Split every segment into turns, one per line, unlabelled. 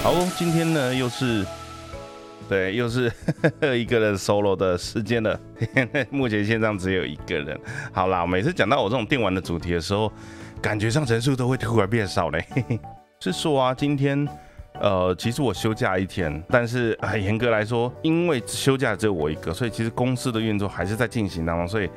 好，今天呢又是对，又是呵 呵一个人 solo 的时间了。目前线上只有一个人。好啦，每次讲到我这种电玩的主题的时候，感觉上人数都会突然变少嘞。是说啊，今天呃，其实我休假一天，但是很严格来说，因为休假只有我一个，所以其实公司的运作还是在进行当中，所以。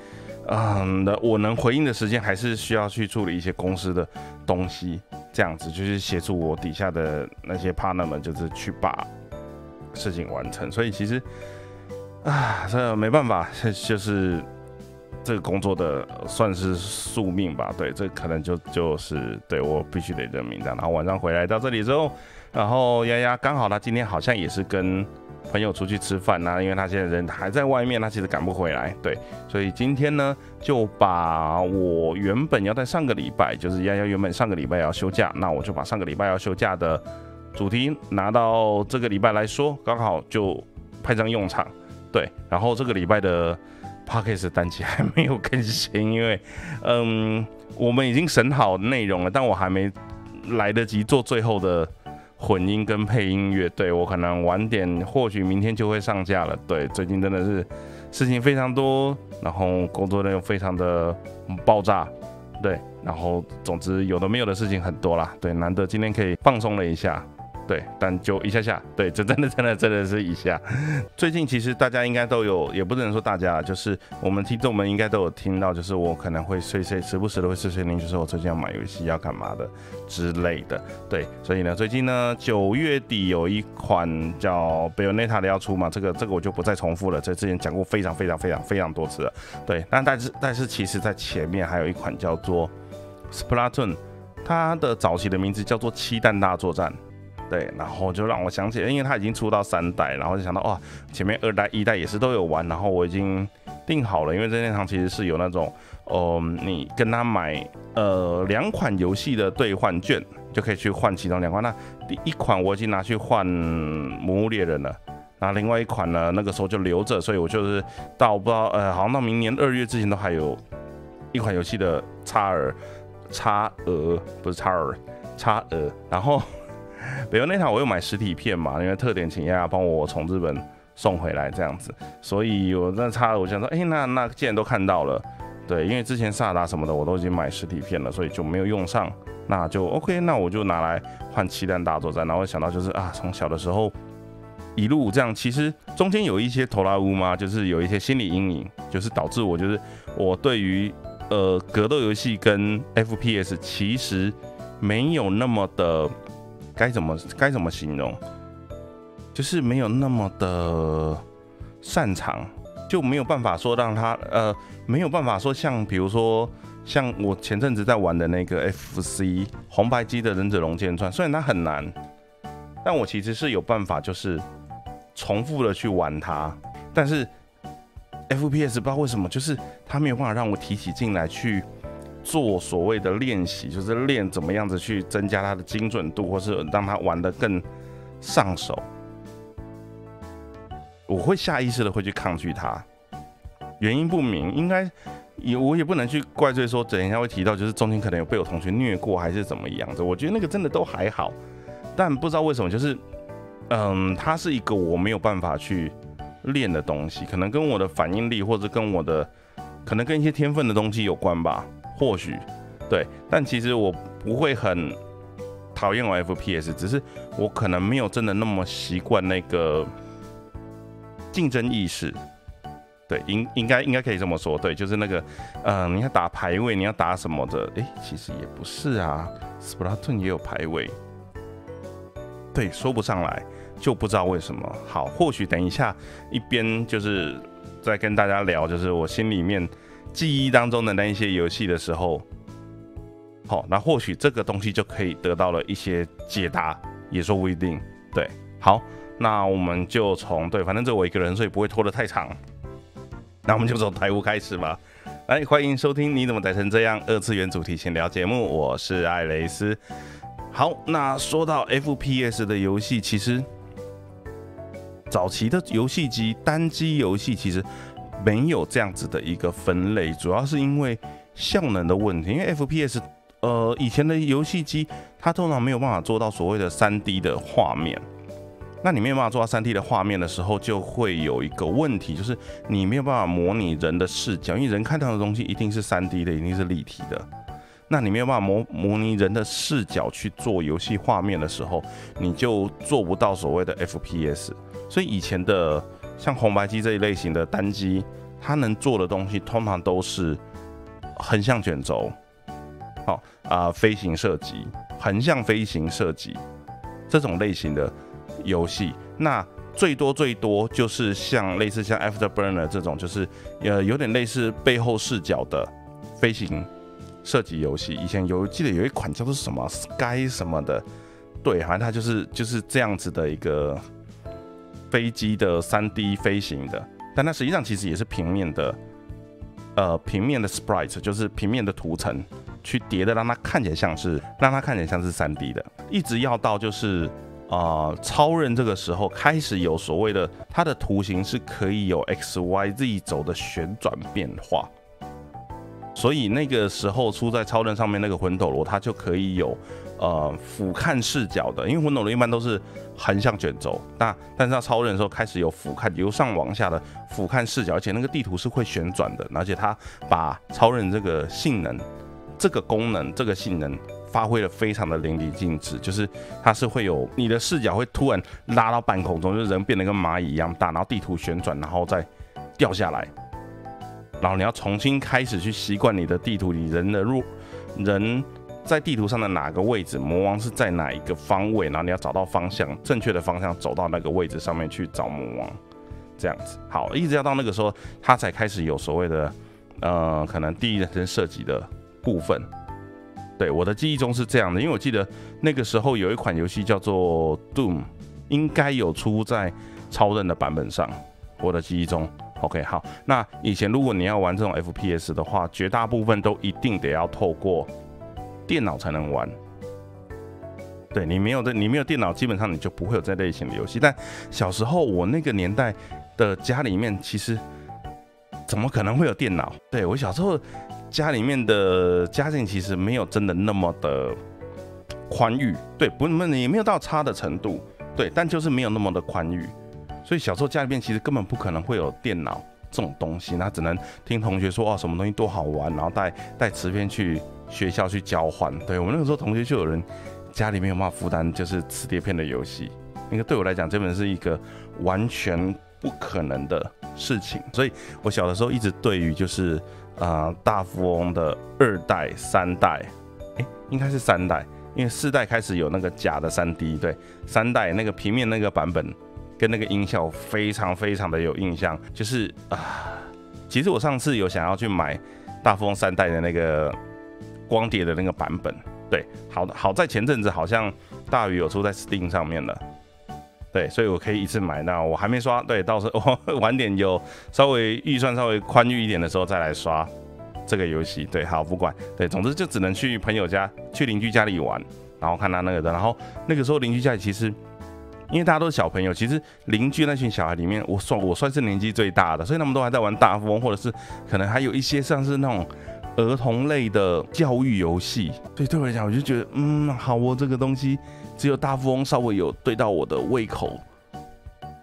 嗯，的我能回应的时间还是需要去处理一些公司的东西，这样子就是协助我底下的那些 partner 们，就是去把事情完成。所以其实啊，这没办法，就是这个工作的算是宿命吧。对，这可能就就是对我必须得认命的。然后晚上回来到这里之后，然后丫丫刚好他今天好像也是跟。朋友出去吃饭呐，因为他现在人还在外面，他其实赶不回来。对，所以今天呢，就把我原本要在上个礼拜，就是丫丫原本上个礼拜要休假，那我就把上个礼拜要休假的主题拿到这个礼拜来说，刚好就派上用场。对，然后这个礼拜的 p o c k e t 单期还没有更新，因为嗯，我们已经审好内容了，但我还没来得及做最后的。混音跟配音乐，对我可能晚点，或许明天就会上架了。对，最近真的是事情非常多，然后工作量又非常的爆炸，对，然后总之有的没有的事情很多啦。对，难得今天可以放松了一下。对，但就一下下，对，这真的真的真的是一下。最近其实大家应该都有，也不能说大家，就是我们听众们应该都有听到，就是我可能会碎碎，时不时的会碎碎念，就是我最近要买游戏要干嘛的之类的。对，所以呢，最近呢九月底有一款叫《Bayonetta》的要出嘛，这个这个我就不再重复了，这之前讲过非常非常非常非常多次了。对，但但是但是其实在前面还有一款叫做《Splatoon》，它的早期的名字叫做《七弹大作战》。对，然后就让我想起，因为它已经出到三代，然后就想到哇，前面二代、一代也是都有玩，然后我已经定好了，因为任天堂其实是有那种，呃，你跟他买呃两款游戏的兑换券，就可以去换其中两款。那第一款我已经拿去换《魔物猎人》了，那另外一款呢，那个时候就留着，所以我就是到不知道呃，好像到明年二月之前都还有一款游戏的差额，差额不是差额，差额，然后。北欧那场我有买实体片嘛，因为特点请丫丫帮我从日本送回来这样子，所以我那差了，我想说，哎，那那既然都看到了，对，因为之前萨达什么的我都已经买实体片了，所以就没有用上，那就 OK，那我就拿来换七弹大作战。然后想到就是啊，从小的时候一路这样，其实中间有一些头拉乌嘛，就是有一些心理阴影，就是导致我就是我对于呃格斗游戏跟 FPS 其实没有那么的。该怎么该怎么形容？就是没有那么的擅长，就没有办法说让他呃没有办法说像比如说像我前阵子在玩的那个 FC 红白机的忍者龙剑传，虽然它很难，但我其实是有办法就是重复的去玩它。但是 FPS 不知道为什么，就是它没有办法让我提起劲来去。做所谓的练习，就是练怎么样子去增加它的精准度，或是让它玩得更上手。我会下意识的会去抗拒它，原因不明，应该也我也不能去怪罪说，等一下会提到，就是中间可能有被我同学虐过，还是怎么样子。我觉得那个真的都还好，但不知道为什么，就是嗯，它是一个我没有办法去练的东西，可能跟我的反应力，或者跟我的可能跟一些天分的东西有关吧。或许，对，但其实我不会很讨厌玩 FPS，只是我可能没有真的那么习惯那个竞争意识。对，应应该应该可以这么说，对，就是那个，嗯，你要打排位，你要打什么的？哎，其实也不是啊，Splatoon 也有排位。对，说不上来，就不知道为什么。好，或许等一下一边就是在跟大家聊，就是我心里面。记忆当中的那一些游戏的时候，好，那或许这个东西就可以得到了一些解答，也说不一定。对，好，那我们就从对，反正就我一个人，所以不会拖得太长。那我们就从台屋开始吧。来，欢迎收听《你怎么宅成这样》二次元主题闲聊节目，我是艾雷斯。好，那说到 FPS 的游戏，其实早期的游戏机单机游戏其实。没有这样子的一个分类，主要是因为效能的问题。因为 FPS，呃，以前的游戏机它通常没有办法做到所谓的三 D 的画面。那你没有办法做到三 D 的画面的时候，就会有一个问题，就是你没有办法模拟人的视角，因为人看到的东西一定是三 D 的，一定是立体的。那你没有办法模模拟人的视角去做游戏画面的时候，你就做不到所谓的 FPS。所以以前的像红白机这一类型的单机，它能做的东西通常都是横向卷轴，好啊，飞行射击、横向飞行射击这种类型的游戏。那最多最多就是像类似像 Afterburner 这种，就是呃有点类似背后视角的飞行。射击游戏以前有记得有一款叫做什么 Sky 什么的，对，好像它就是就是这样子的一个飞机的三 D 飞行的，但它实际上其实也是平面的，呃，平面的 Sprite 就是平面的图层去叠的，让它看起来像是让它看起来像是三 D 的，一直要到就是啊超人这个时候开始有所谓的它的图形是可以有 X Y Z 轴的旋转变化。所以那个时候出在超人上面那个魂斗罗，它就可以有呃俯瞰视角的，因为魂斗罗一般都是横向卷轴，那但是到超人的时候开始有俯瞰由上往下的俯瞰视角，而且那个地图是会旋转的，而且它把超人这个性能、这个功能、这个性能发挥的非常的淋漓尽致，就是它是会有你的视角会突然拉到半空中，就是人变得跟蚂蚁一样大，然后地图旋转，然后再掉下来。然后你要重新开始去习惯你的地图里人的入人在地图上的哪个位置，魔王是在哪一个方位，然后你要找到方向，正确的方向走到那个位置上面去找魔王，这样子好，一直要到那个时候，他才开始有所谓的呃可能第一人称射击的部分。对我的记忆中是这样的，因为我记得那个时候有一款游戏叫做 Doom，应该有出在超人的版本上，我的记忆中。OK，好，那以前如果你要玩这种 FPS 的话，绝大部分都一定得要透过电脑才能玩。对你没有的，你没有电脑，基本上你就不会有这类型的游戏。但小时候我那个年代的家里面，其实怎么可能会有电脑？对我小时候家里面的家境其实没有真的那么的宽裕，对，不那么也没有到差的程度，对，但就是没有那么的宽裕。所以小时候家里面其实根本不可能会有电脑这种东西，那只能听同学说哦什么东西多好玩，然后带带磁片去学校去交换。对我们那个时候同学就有人家里面有办法负担就是磁碟片的游戏，那个对我来讲根本是一个完全不可能的事情。所以我小的时候一直对于就是啊大富翁的二代、三代，哎应该是三代，因为四代开始有那个假的三 D，对，三代那个平面那个版本。跟那个音效非常非常的有印象，就是啊，其实我上次有想要去买大富翁三代的那个光碟的那个版本，对，好好在前阵子好像大鱼有出在 Steam 上面了，对，所以我可以一次买。那我还没刷，对，到时候 我晚点有稍微预算稍微宽裕一点的时候再来刷这个游戏。对，好不管，对，总之就只能去朋友家、去邻居家里玩，然后看他那个的，然后那个时候邻居家里其实。因为大家都是小朋友，其实邻居那群小孩里面，我算我算是年纪最大的，所以他们都还在玩大富翁，或者是可能还有一些像是那种儿童类的教育游戏。所以对我来讲，我就觉得，嗯，好哦，这个东西只有大富翁稍微有对到我的胃口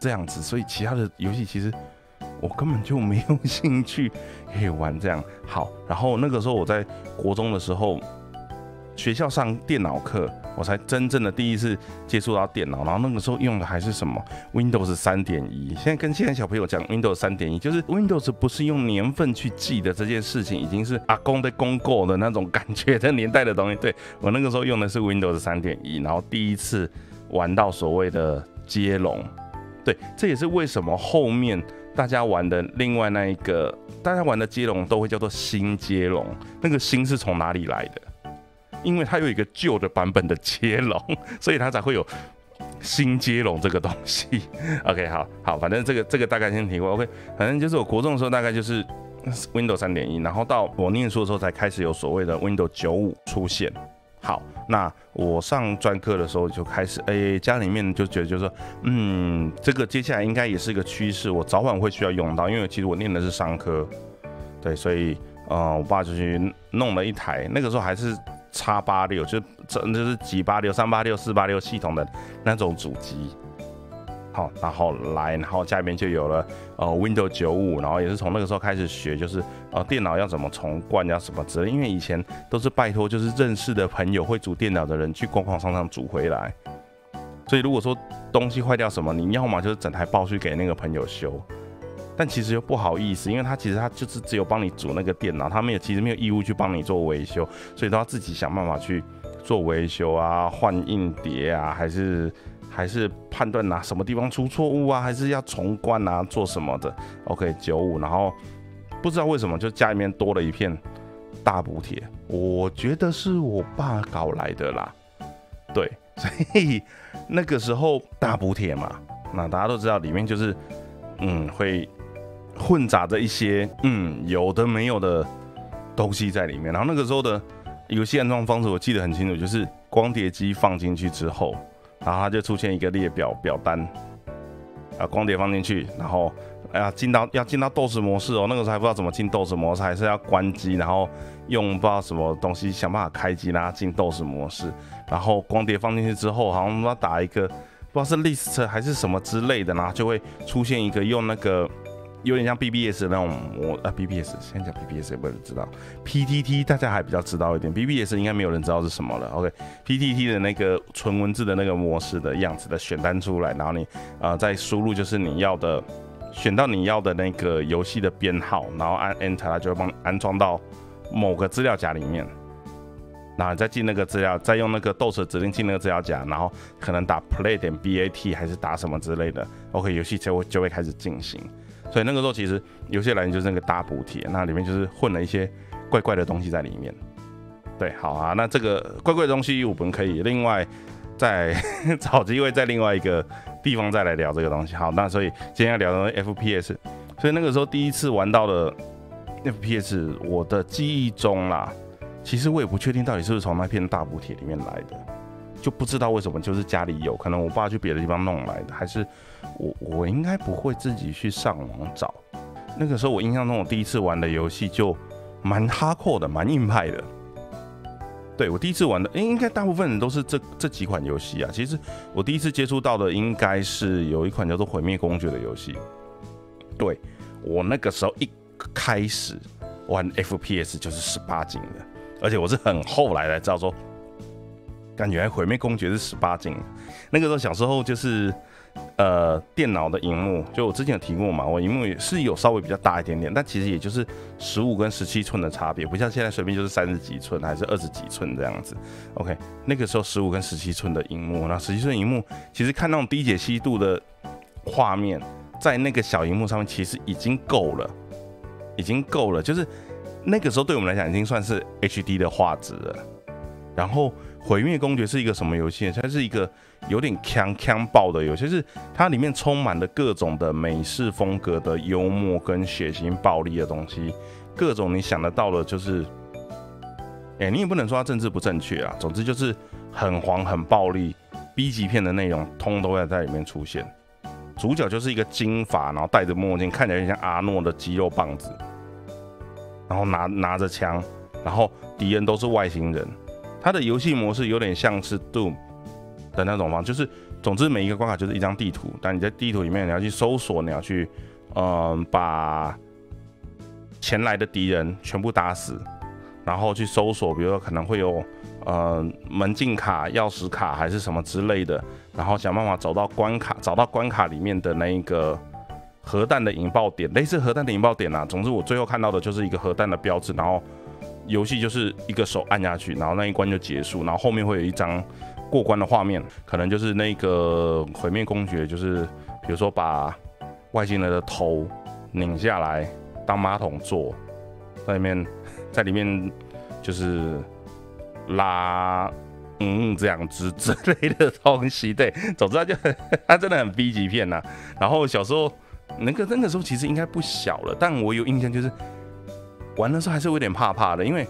这样子，所以其他的游戏其实我根本就没有兴趣可以玩这样。好，然后那个时候我在国中的时候。学校上电脑课，我才真正的第一次接触到电脑。然后那个时候用的还是什么 Windows 三点一。现在跟现在小朋友讲 Windows 三点一，就是 Windows 不是用年份去记的这件事情，已经是阿公的公过的那种感觉的年代的东西。对我那个时候用的是 Windows 三点一，然后第一次玩到所谓的接龙。对，这也是为什么后面大家玩的另外那一个，大家玩的接龙都会叫做新接龙。那个新是从哪里来的？因为它有一个旧的版本的接龙，所以它才会有新接龙这个东西。OK，好好，反正这个这个大概先提过。OK，反正就是我国中的时候大概就是 Windows 三点一，然后到我念书的时候才开始有所谓的 Windows 九五出现。好，那我上专科的时候就开始，哎，家里面就觉得就是说，嗯，这个接下来应该也是一个趋势，我早晚会需要用到，因为其实我念的是商科，对，所以呃，我爸就去弄了一台，那个时候还是。叉八六，就真就是几八六、三八六、四八六系统的那种主机。好，然后来，然后家里面就有了呃 Windows 九五，然后也是从那个时候开始学，就是呃电脑要怎么重灌，要什么之类。因为以前都是拜托就是认识的朋友会组电脑的人去逛逛商场组回来，所以如果说东西坏掉什么，你要么就是整台报去给那个朋友修，但其实又不好意思，因为他其实他就是只有帮你组那个电脑，他没有其实没有义务去帮你做维修，所以都要自己想办法去做维修啊，换硬碟啊，还是。还是判断哪什么地方出错误啊，还是要重灌啊，做什么的？OK，九五，然后不知道为什么就家里面多了一片大补贴，我觉得是我爸搞来的啦。对，所以那个时候大补贴嘛，那大家都知道里面就是嗯会混杂着一些嗯有的没有的东西在里面。然后那个时候的游戏安装方式我记得很清楚，就是光碟机放进去之后。然后它就出现一个列表表单，啊，光碟放进去，然后哎呀进到要进到斗士模式哦，那个时候还不知道怎么进斗士模式，还是要关机，然后用不知道什么东西想办法开机，然后进斗士模式。然后光碟放进去之后，好像要打一个不知道是 list 还是什么之类的，然后就会出现一个用那个。有点像 BBS 那种模啊，BBS 先讲 BBS 也不知道，PTT 大家还比较知道一点，BBS 应该没有人知道是什么了。OK，PTT 的那个纯文字的那个模式的样子的选单出来，然后你啊再输入就是你要的，选到你要的那个游戏的编号，然后按 Enter 它就会帮安装到某个资料夹里面，然后再进那个资料，再用那个 DOS 指令进那个资料夹，然后可能打 Play 点 BAT 还是打什么之类的，OK，游戏就会就会开始进行。所以那个时候其实有些来源就是那个大补贴，那里面就是混了一些怪怪的东西在里面。对，好啊，那这个怪怪的东西我们可以另外再 找机会在另外一个地方再来聊这个东西。好，那所以今天要聊的 FPS，所以那个时候第一次玩到的 FPS，我的记忆中啦，其实我也不确定到底是不是从那片大补贴里面来的，就不知道为什么就是家里有可能我爸去别的地方弄来的，还是。我我应该不会自己去上网找。那个时候我印象中，我第一次玩的游戏就蛮哈阔的，蛮硬派的。对我第一次玩的，应该大部分人都是这这几款游戏啊。其实我第一次接触到的应该是有一款叫做《毁灭公爵》的游戏。对我那个时候一开始玩 FPS 就是十八禁的，而且我是很后来才知道说，感觉还《毁灭公爵》是十八禁。那个时候小时候就是。呃，电脑的荧幕，就我之前有提过嘛，我荧幕也是有稍微比较大一点点，但其实也就是十五跟十七寸的差别，不像现在随便就是三十几寸还是二十几寸这样子。OK，那个时候十五跟十七寸的荧幕，那十七寸荧幕其实看那种低解析度的画面，在那个小荧幕上面其实已经够了，已经够了，就是那个时候对我们来讲已经算是 HD 的画质了。然后。毁灭公爵是一个什么游戏？它是一个有点强强爆的游戏，是它里面充满了各种的美式风格的幽默跟血腥暴力的东西，各种你想得到的，就是，哎，你也不能说它政治不正确啊。总之就是很黄很暴力，B 级片的内容通都会在里面出现。主角就是一个金发，然后戴着墨镜，看起来像阿诺的肌肉棒子，然后拿拿着枪，然后敌人都是外星人。它的游戏模式有点像是 Doom 的那种方，就是总之每一个关卡就是一张地图，但你在地图里面你要去搜索，你要去嗯把前来的敌人全部打死，然后去搜索，比如说可能会有呃门禁卡、钥匙卡还是什么之类的，然后想办法找到关卡，找到关卡里面的那一个核弹的引爆点，类似核弹的引爆点啊。总之我最后看到的就是一个核弹的标志，然后。游戏就是一个手按下去，然后那一关就结束，然后后面会有一张过关的画面，可能就是那个毁灭公爵，就是比如说把外星人的头拧下来当马桶坐，在里面在里面就是拉嗯这样子之类的东西，对，总之他就他真的很 B 级片呐。然后小时候那个那个时候其实应该不小了，但我有印象就是。玩的时候还是有点怕怕的，因为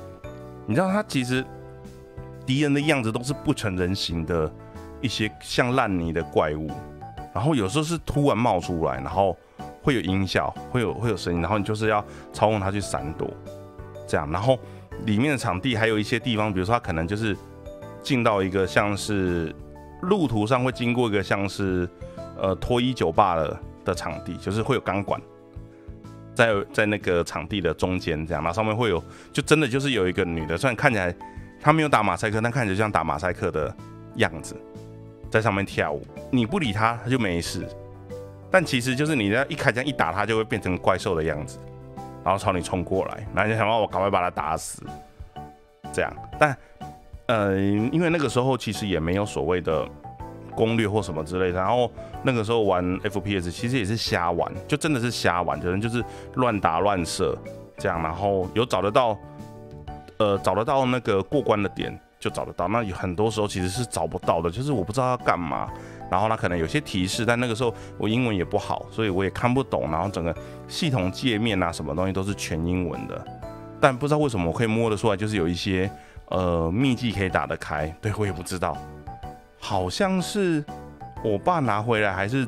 你知道他其实敌人的样子都是不成人形的一些像烂泥的怪物，然后有时候是突然冒出来，然后会有音效，会有会有声音，然后你就是要操控它去闪躲，这样，然后里面的场地还有一些地方，比如说他可能就是进到一个像是路途上会经过一个像是呃脱衣酒吧的的场地，就是会有钢管在在那个场地的中间这样，然后上面会有就真的就是有一个女的，虽然看起来她没有打马赛克，但看起来像打马赛克的样子，在上面跳舞，你不理她，她就没事。但其实就是你在一开枪一打她，就会变成怪兽的样子，然后朝你冲过来，然后就想办法赶快把她打死，这样。但呃，因为那个时候其实也没有所谓的攻略或什么之类的，然后那个时候玩 FPS 其实也是瞎玩，就真的是瞎玩，可能就是乱打乱射这样，然后有找得到呃找得到那个过关的点就找得到，那有很多时候其实是找不到的，就是我不知道要干嘛。然后他可能有些提示，但那个时候我英文也不好，所以我也看不懂。然后整个系统界面啊，什么东西都是全英文的。但不知道为什么我可以摸得出来，就是有一些呃秘籍可以打得开。对我也不知道，好像是我爸拿回来，还是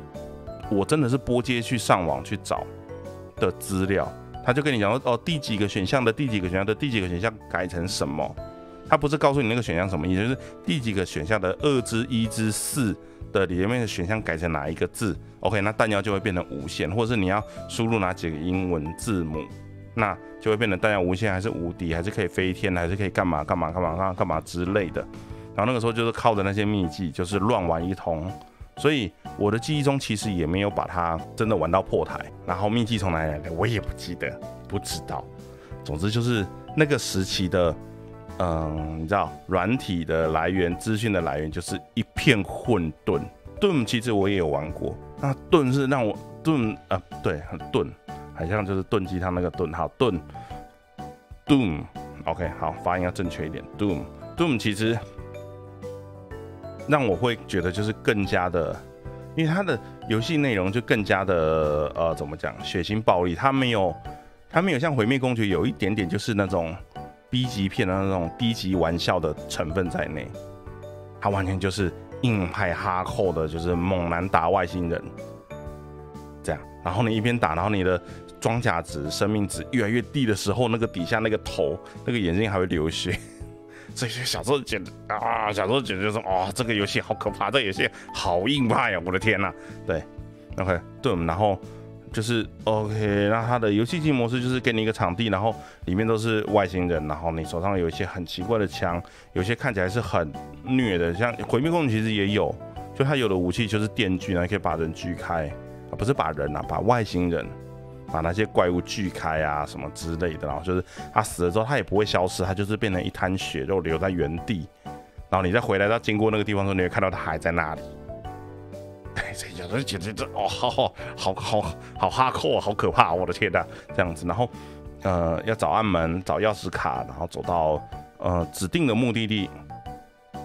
我真的是拨接去上网去找的资料。他就跟你讲说，哦，第几个选项的第几个选项的第几个选项改成什么？他不是告诉你那个选项什么意思，就是第几个选项的二之一之四。的里面的选项改成哪一个字？OK，那弹药就会变成无限，或者是你要输入哪几个英文字母，那就会变成弹药无限，还是无敌，还是可以飞天，还是可以干嘛干嘛干嘛干嘛干嘛之类的。然后那个时候就是靠着那些秘籍，就是乱玩一通。所以我的记忆中其实也没有把它真的玩到破台。然后秘籍从哪里来的，我也不记得，不知道。总之就是那个时期的。嗯，你知道软体的来源、资讯的来源就是一片混沌。盾其实我也有玩过，那盾是让我盾啊，对，很盾，好像就是炖鸡汤那个盾。好，盾，Doom，OK，好，发音要正确一点。Doom，Doom 其实让我会觉得就是更加的，因为它的游戏内容就更加的呃，怎么讲，血腥暴力。它没有，它没有像毁灭公爵有一点点就是那种。B 级片的那种低级玩笑的成分在内，它完全就是硬派哈扣的，就是猛男打外星人这样。然后你一边打，然后你的装甲值、生命值越来越低的时候，那个底下那个头、那个眼睛还会流血。这些小时候简直啊，小时候简直就是哦，这个游戏好可怕，这游戏好硬派呀！我的天呐，对，OK，对，然后。就是 OK，那它的游戏机模式就是给你一个场地，然后里面都是外星人，然后你手上有一些很奇怪的枪，有些看起来是很虐的，像毁灭公主其实也有，就它有的武器就是电锯，然后可以把人锯开，啊不是把人啊，把外星人，把那些怪物锯开啊什么之类的，然后就是他死了之后他也不会消失，他就是变成一滩血肉留在原地，然后你再回来到经过那个地方的时候，你会看到他还在那里。哎，这有的简直这哦，好好好好好哈扣啊，好可怕！我的天呐，这样子，然后呃，要找暗门，找钥匙卡，然后走到呃指定的目的地，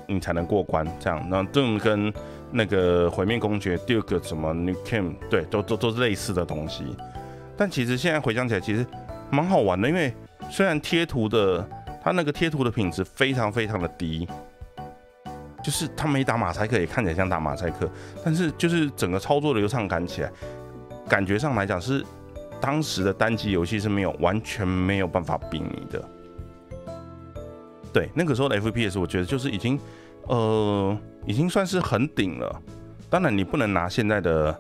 你才能过关。这样，那这种跟那个毁灭公爵第二个什么 New Cam，对，都都都是类似的东西。但其实现在回想起来，其实蛮好玩的，因为虽然贴图的它那个贴图的品质非常非常的低。就是他没打马赛克，也看起来像打马赛克，但是就是整个操作流畅感起来，感觉上来讲是当时的单机游戏是没有完全没有办法比拟的。对，那个时候的 FPS 我觉得就是已经呃已经算是很顶了。当然你不能拿现在的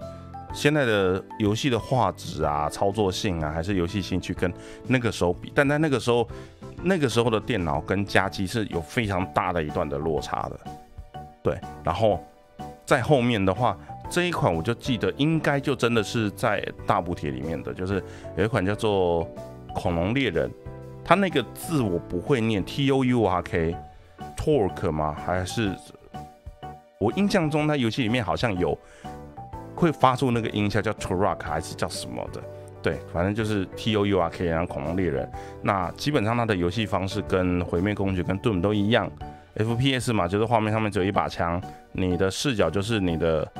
现在的游戏的画质啊、操作性啊，还是游戏性去跟那个时候比，但在那个时候那个时候的电脑跟家机是有非常大的一段的落差的。对，然后在后面的话，这一款我就记得应该就真的是在大补贴里面的，就是有一款叫做《恐龙猎人》，它那个字我不会念，T O U R K，Torque 吗？还是我印象中它游戏里面好像有会发出那个音效叫 Torque 还是叫什么的？对，反正就是 T O U R K，然后《恐龙猎人》。那基本上它的游戏方式跟《毁灭公爵》跟《盾》都一样。FPS 嘛，就是画面上面只有一把枪，你的视角就是你的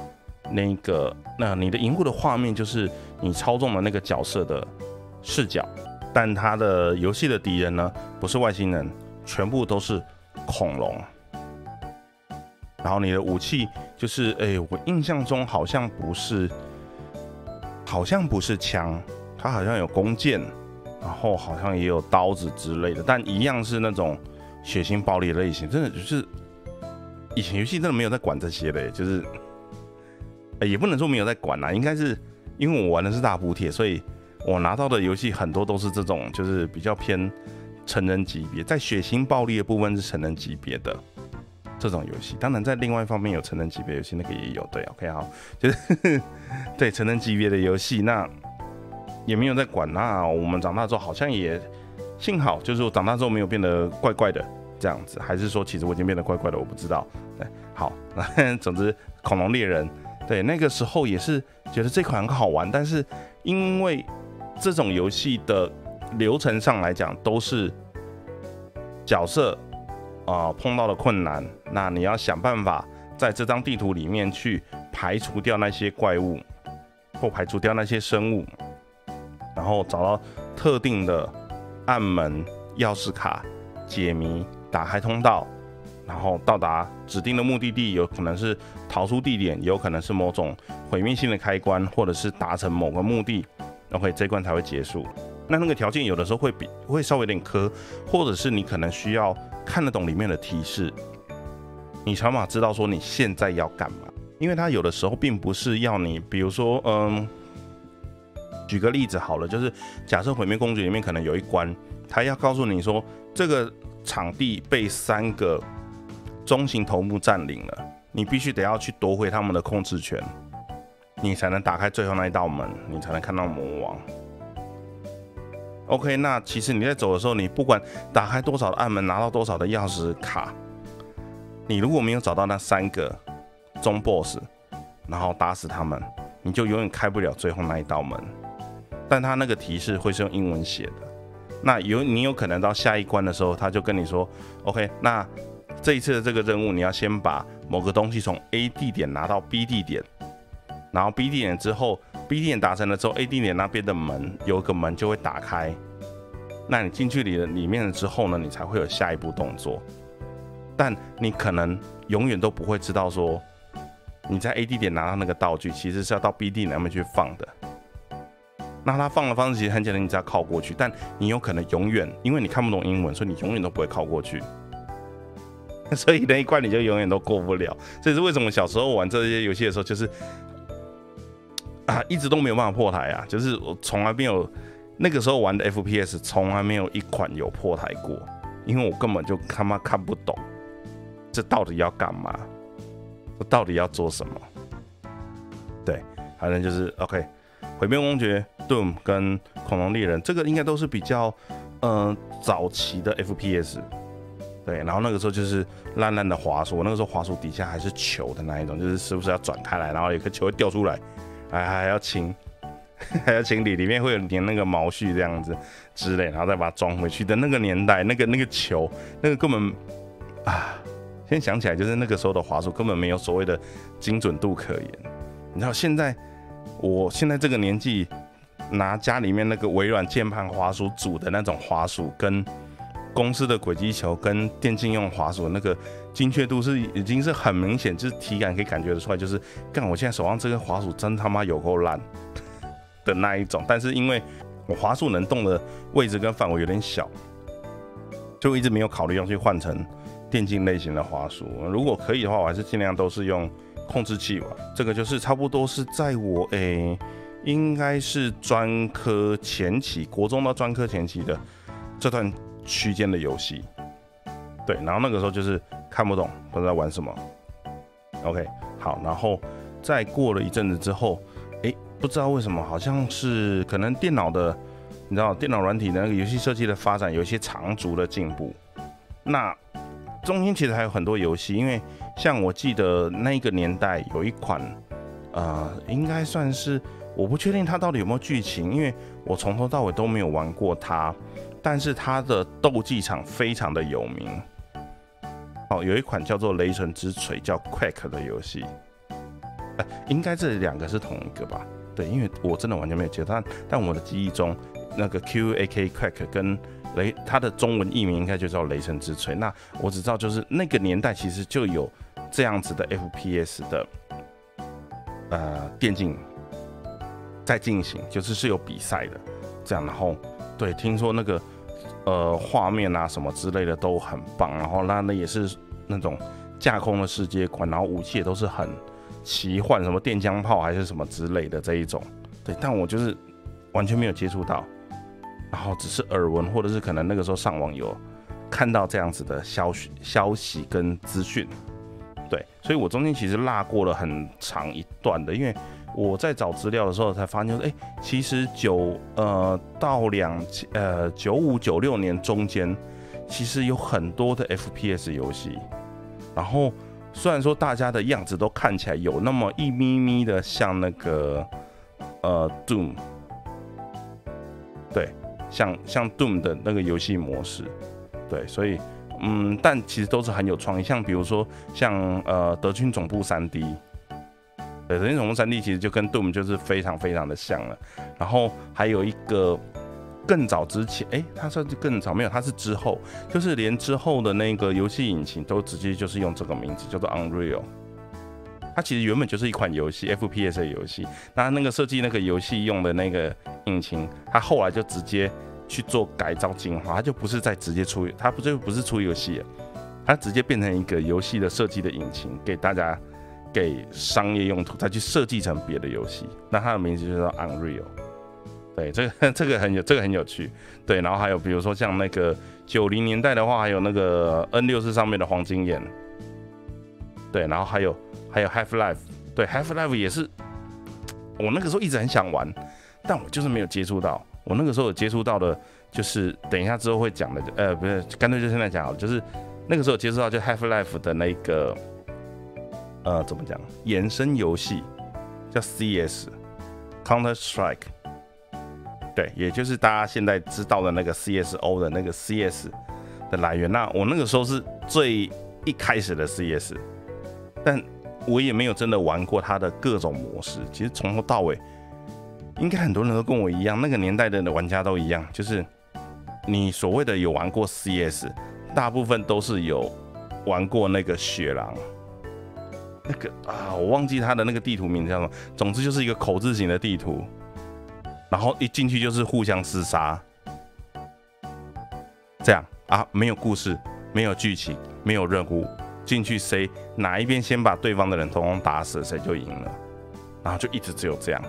那个，那你的荧幕的画面就是你操纵的那个角色的视角，但它的游戏的敌人呢，不是外星人，全部都是恐龙。然后你的武器就是，哎，我印象中好像不是，好像不是枪，它好像有弓箭，然后好像也有刀子之类的，但一样是那种血腥暴力类型，真的就是以前游戏真的没有在管这些的，就是也不能说没有在管啦，应该是因为我玩的是大补贴，所以我拿到的游戏很多都是这种，就是比较偏成人级别，在血腥暴力的部分是成人级别的。这种游戏。当然，在另外一方面有成人级别游戏，那个也有。对，OK，好，就是 对成人级别的游戏，那也没有在管。那我们长大之后好像也幸好，就是我长大之后没有变得怪怪的这样子，还是说其实我已经变得怪怪的，我不知道。对，好，那总之恐龙猎人。对，那个时候也是觉得这款很好玩，但是因为这种游戏的流程上来讲都是角色啊碰到了困难，那你要想办法在这张地图里面去排除掉那些怪物或排除掉那些生物，然后找到特定的暗门钥匙卡解谜，打开通道。然后到达指定的目的地，有可能是逃出地点，有可能是某种毁灭性的开关，或者是达成某个目的，OK，这关才会结束。那那个条件有的时候会比会稍微有点苛，或者是你可能需要看得懂里面的提示，你起码知道说你现在要干嘛。因为它有的时候并不是要你，比如说，嗯，举个例子好了，就是假设毁灭公爵里面可能有一关，他要告诉你说这个场地被三个。中型头目占领了，你必须得要去夺回他们的控制权，你才能打开最后那一道门，你才能看到魔王。OK，那其实你在走的时候，你不管打开多少的暗门，拿到多少的钥匙卡，你如果没有找到那三个中 BOSS，然后打死他们，你就永远开不了最后那一道门。但他那个提示会是用英文写的，那有你有可能到下一关的时候，他就跟你说，OK，那。这一次的这个任务，你要先把某个东西从 A 地点拿到 B 地点，然后 B 地点之后，B 地点达成了之后，A 地点那边的门有个门就会打开，那你进去里的里面了之后呢，你才会有下一步动作。但你可能永远都不会知道说，你在 A 地点拿到那个道具，其实是要到 B 地点那边去放的。那它放的方式其实很简单，你只要靠过去，但你有可能永远因为你看不懂英文，所以你永远都不会靠过去。所以那一关你就永远都过不了，这是为什么小时候玩这些游戏的时候，就是啊，一直都没有办法破台啊，就是我从来没有那个时候玩的 FPS，从来没有一款有破台过，因为我根本就他妈看不懂这到底要干嘛，这到底要做什么。对，反正就是 OK，毁灭公爵、Doom 跟恐龙猎人，这个应该都是比较嗯早期的 FPS。对，然后那个时候就是烂烂的滑鼠，那个时候滑鼠底下还是球的那一种，就是时不时要转开来，然后有颗球会掉出来，还还要清，还要清理，里面会有粘那个毛絮这样子之类，然后再把它装回去的那个年代，那个那个球，那个根本啊，现在想起来就是那个时候的滑鼠根本没有所谓的精准度可言。你知道现在我现在这个年纪拿家里面那个微软键盘滑鼠组的那种滑鼠跟。公司的轨迹球跟电竞用滑鼠那个精确度是已经是很明显，就是体感可以感觉得出来，就是干我现在手上这个滑鼠真他妈有够烂的那一种。但是因为我滑鼠能动的位置跟范围有点小，就一直没有考虑要去换成电竞类型的滑鼠。如果可以的话，我还是尽量都是用控制器玩。这个就是差不多是在我诶，应该是专科前期，国中到专科前期的这段。区间的游戏，对，然后那个时候就是看不懂，不知道玩什么。OK，好，然后再过了一阵子之后，哎，不知道为什么，好像是可能电脑的，你知道，电脑软体的那个游戏设计的发展有一些长足的进步。那中间其实还有很多游戏，因为像我记得那个年代有一款，呃，应该算是，我不确定它到底有没有剧情，因为我从头到尾都没有玩过它。但是它的斗技场非常的有名，哦，有一款叫做《雷神之锤》叫 Quack 的游戏，哎，应该这两个是同一个吧？对，因为我真的完全没有记得，但但我的记忆中，那个 Q A K Quack 跟雷，它的中文译名应该就叫《雷神之锤》。那我只知道就是那个年代其实就有这样子的 F P S 的呃电竞在进行，就是是有比赛的，这样然后。对，听说那个呃画面啊什么之类的都很棒，然后那那也是那种架空的世界观，然后武器也都是很奇幻，什么电浆炮还是什么之类的这一种。对，但我就是完全没有接触到，然后只是耳闻，或者是可能那个时候上网有看到这样子的消息、消息跟资讯。对，所以我中间其实落过了很长一段的，因为我在找资料的时候才发现，哎，其实九呃到两呃九五九六年中间，其实有很多的 FPS 游戏，然后虽然说大家的样子都看起来有那么一咪咪的像那个呃 Doom，对，像像 Doom 的那个游戏模式，对，所以。嗯，但其实都是很有创意，像比如说像呃德军总部三 D，对，德军总部三 D 其实就跟 Doom 就是非常非常的像了。然后还有一个更早之前，哎，它算是更早没有，它是之后，就是连之后的那个游戏引擎都直接就是用这个名字叫做 Unreal。它其实原本就是一款游戏 FPS 的游戏，那那个设计那个游戏用的那个引擎，它后来就直接。去做改造进化，它就不是在直接出，它不就不是出游戏了，它直接变成一个游戏的设计的引擎，给大家给商业用途，再去设计成别的游戏。那它的名字就叫 Unreal。对，这个这个很有，这个很有趣。对，然后还有比如说像那个九零年代的话，还有那个 N 六四上面的黄金眼。对，然后还有还有 Half Life，对 Half Life 也是，我那个时候一直很想玩，但我就是没有接触到。我那个时候有接触到的，就是等一下之后会讲的，呃，不是，干脆就现在讲好。就是那个时候接触到就 Half Life 的那个，呃，怎么讲？延伸游戏叫 CS Counter Strike，对，也就是大家现在知道的那个 CSO 的那个 CS 的来源。那我那个时候是最一开始的 CS，但我也没有真的玩过它的各种模式。其实从头到尾。应该很多人都跟我一样，那个年代的玩家都一样，就是你所谓的有玩过 CS，大部分都是有玩过那个雪狼，那个啊，我忘记它的那个地图名字叫什么，总之就是一个口字形的地图，然后一进去就是互相厮杀，这样啊，没有故事，没有剧情，没有任务，进去谁哪一边先把对方的人统统打死，谁就赢了，然后就一直只有这样。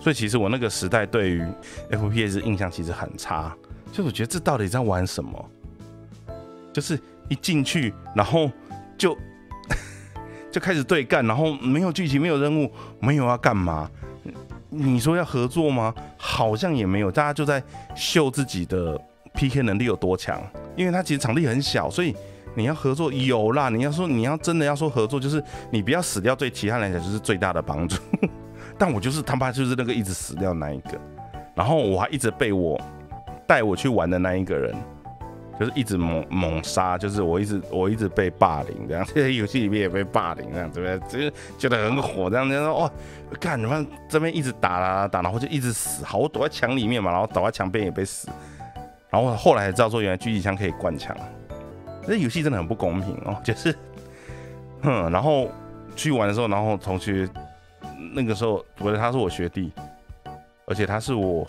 所以其实我那个时代对于 FPS 印象其实很差，就我觉得这到底在玩什么？就是一进去，然后就 就开始对干，然后没有剧情，没有任务，没有要干嘛？你说要合作吗？好像也没有，大家就在秀自己的 PK 能力有多强。因为它其实场地很小，所以你要合作有啦。你要说你要真的要说合作，就是你不要死掉，对其他人来讲就是最大的帮助。但我就是他妈就是那个一直死掉那一个，然后我还一直被我带我去玩的那一个人，就是一直猛猛杀，就是我一直我一直被霸凌这样，这些游戏里面也被霸凌这样，对不对？就是觉得很火这样，就说哦，看你们这边一直打打打，然后就一直死，好，我躲在墙里面嘛，然后躲在墙边也被死，然后后来才知道说原来狙击枪可以灌墙，这游戏真的很不公平哦，就是，哼，然后去玩的时候，然后同学。那个时候，觉得他是我学弟，而且他是我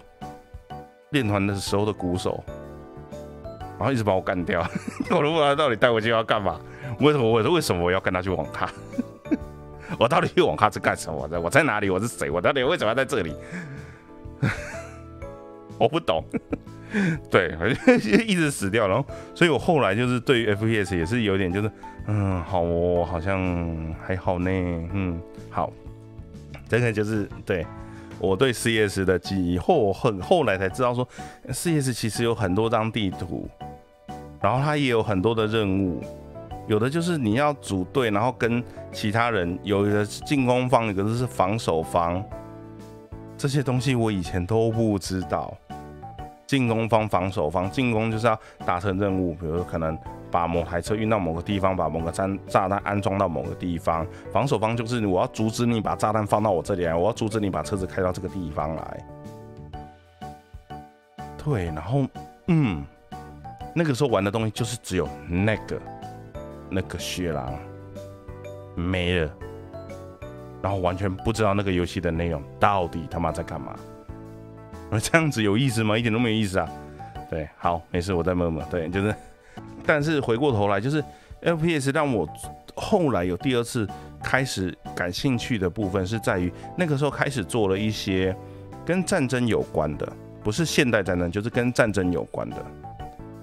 练团的时候的鼓手，然后一直把我干掉。我都不知道他到底带我去要干嘛？为什么？我为什么我要跟他去网咖？我到底去网咖是干什么的？我在哪里？我是谁？我到底为什么要在这里？我不懂。对，一直死掉，然后，所以我后来就是对于 FPS 也是有点，就是嗯，好，我好像还好呢，嗯，好。这个就是对我对 CS 的记忆，后很后来才知道说，CS 其实有很多张地图，然后它也有很多的任务，有的就是你要组队，然后跟其他人，有的是进攻方，有的是防守方，这些东西我以前都不知道。进攻方、防守方，进攻就是要达成任务，比如说可能。把某台车运到某个地方，把某个炸炸弹安装到某个地方。防守方就是我要阻止你把炸弹放到我这里来，我要阻止你把车子开到这个地方来。对，然后嗯，那个时候玩的东西就是只有那个那个血狼没了，然后完全不知道那个游戏的内容到底他妈在干嘛。这样子有意思吗？一点都没有意思啊！对，好，没事，我在默默。对，就是，但是回过头来，就是 FPS 让我后来有第二次开始感兴趣的部分，是在于那个时候开始做了一些跟战争有关的，不是现代战争，就是跟战争有关的。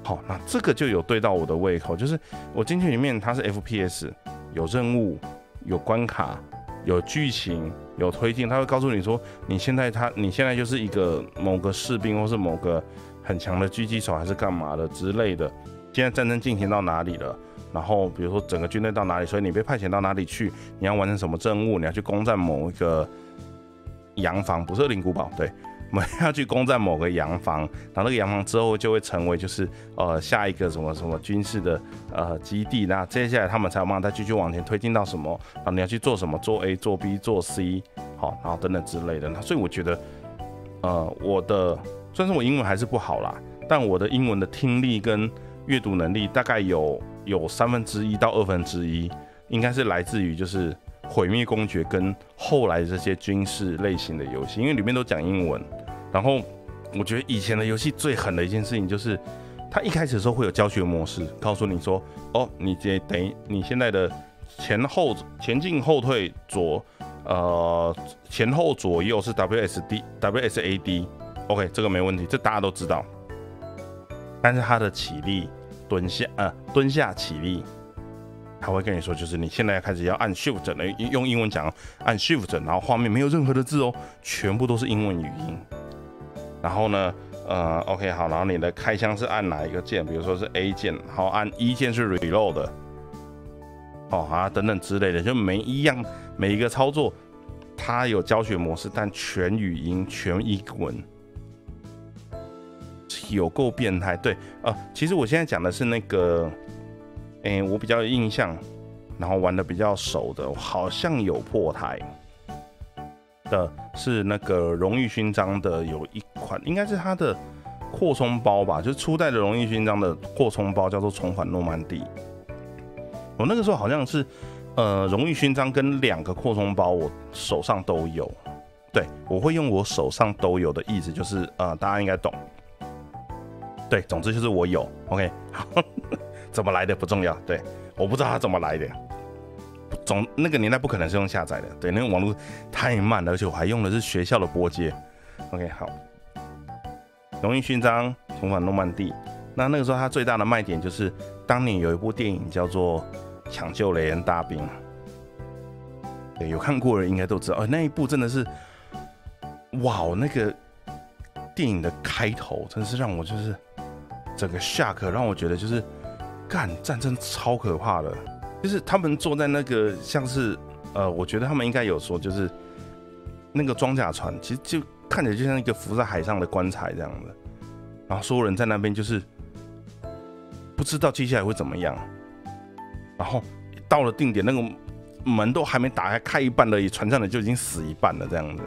好，那这个就有对到我的胃口，就是我进去里面它是 FPS，有任务，有关卡，有剧情，有推进，他会告诉你说，你现在他你现在就是一个某个士兵，或是某个很强的狙击手，还是干嘛的之类的。现在战争进行到哪里了？然后比如说整个军队到哪里，所以你被派遣到哪里去？你要完成什么任务？你要去攻占某一个洋房，不是灵古堡，对。我们要去攻占某个洋房，然后那个洋房之后就会成为就是呃下一个什么什么军事的呃基地，那接下来他们才有办法再继续往前推进到什么，然后你要去做什么，做 A 做 B 做 C，好，然后等等之类的。那所以我觉得，呃，我的虽然说我英文还是不好啦，但我的英文的听力跟阅读能力大概有有三分之一到二分之一，应该是来自于就是。毁灭公爵跟后来这些军事类型的游戏，因为里面都讲英文。然后我觉得以前的游戏最狠的一件事情就是，它一开始的时候会有教学模式，告诉你说，哦，你这等于你现在的前后前进后退左呃前后左右是 WSD WSAD，OK 这个没问题，这大家都知道。但是它的起立蹲下呃蹲下起立。他会跟你说，就是你现在要开始要按 Shift 了用英文讲，按 Shift，然后画面没有任何的字哦，全部都是英文语音。然后呢，呃，OK 好，然后你的开枪是按哪一个键？比如说是 A 键，好，按一键是 Reload，哦啊等等之类的，就每一样每一个操作，它有教学模式，但全语音全英文，有够变态。对，呃，其实我现在讲的是那个。哎，我比较有印象，然后玩的比较熟的，好像有破台的，是那个荣誉勋章的，有一款应该是它的扩充包吧，就是初代的荣誉勋章的扩充包，叫做重返诺曼底。我那个时候好像是，呃，荣誉勋章跟两个扩充包，我手上都有。对，我会用我手上都有的意思，就是呃，大家应该懂。对，总之就是我有。OK，好。怎么来的不重要，对，我不知道它怎么来的，总那个年代不可能是用下载的，对，那个网络太慢了，而且我还用的是学校的拨接。OK，好，荣誉勋章重返诺曼底。那那个时候它最大的卖点就是当年有一部电影叫做《抢救雷恩大兵》，对，有看过的人应该都知道，哦，那一部真的是，哇，那个电影的开头真是让我就是整个下课，让我觉得就是。干战争超可怕的，就是他们坐在那个像是呃，我觉得他们应该有说，就是那个装甲船，其实就看起来就像一个浮在海上的棺材这样的，然后所有人在那边就是不知道接下来会怎么样，然后到了定点，那个门都还没打开，开一半而已，船上的就已经死一半了这样子。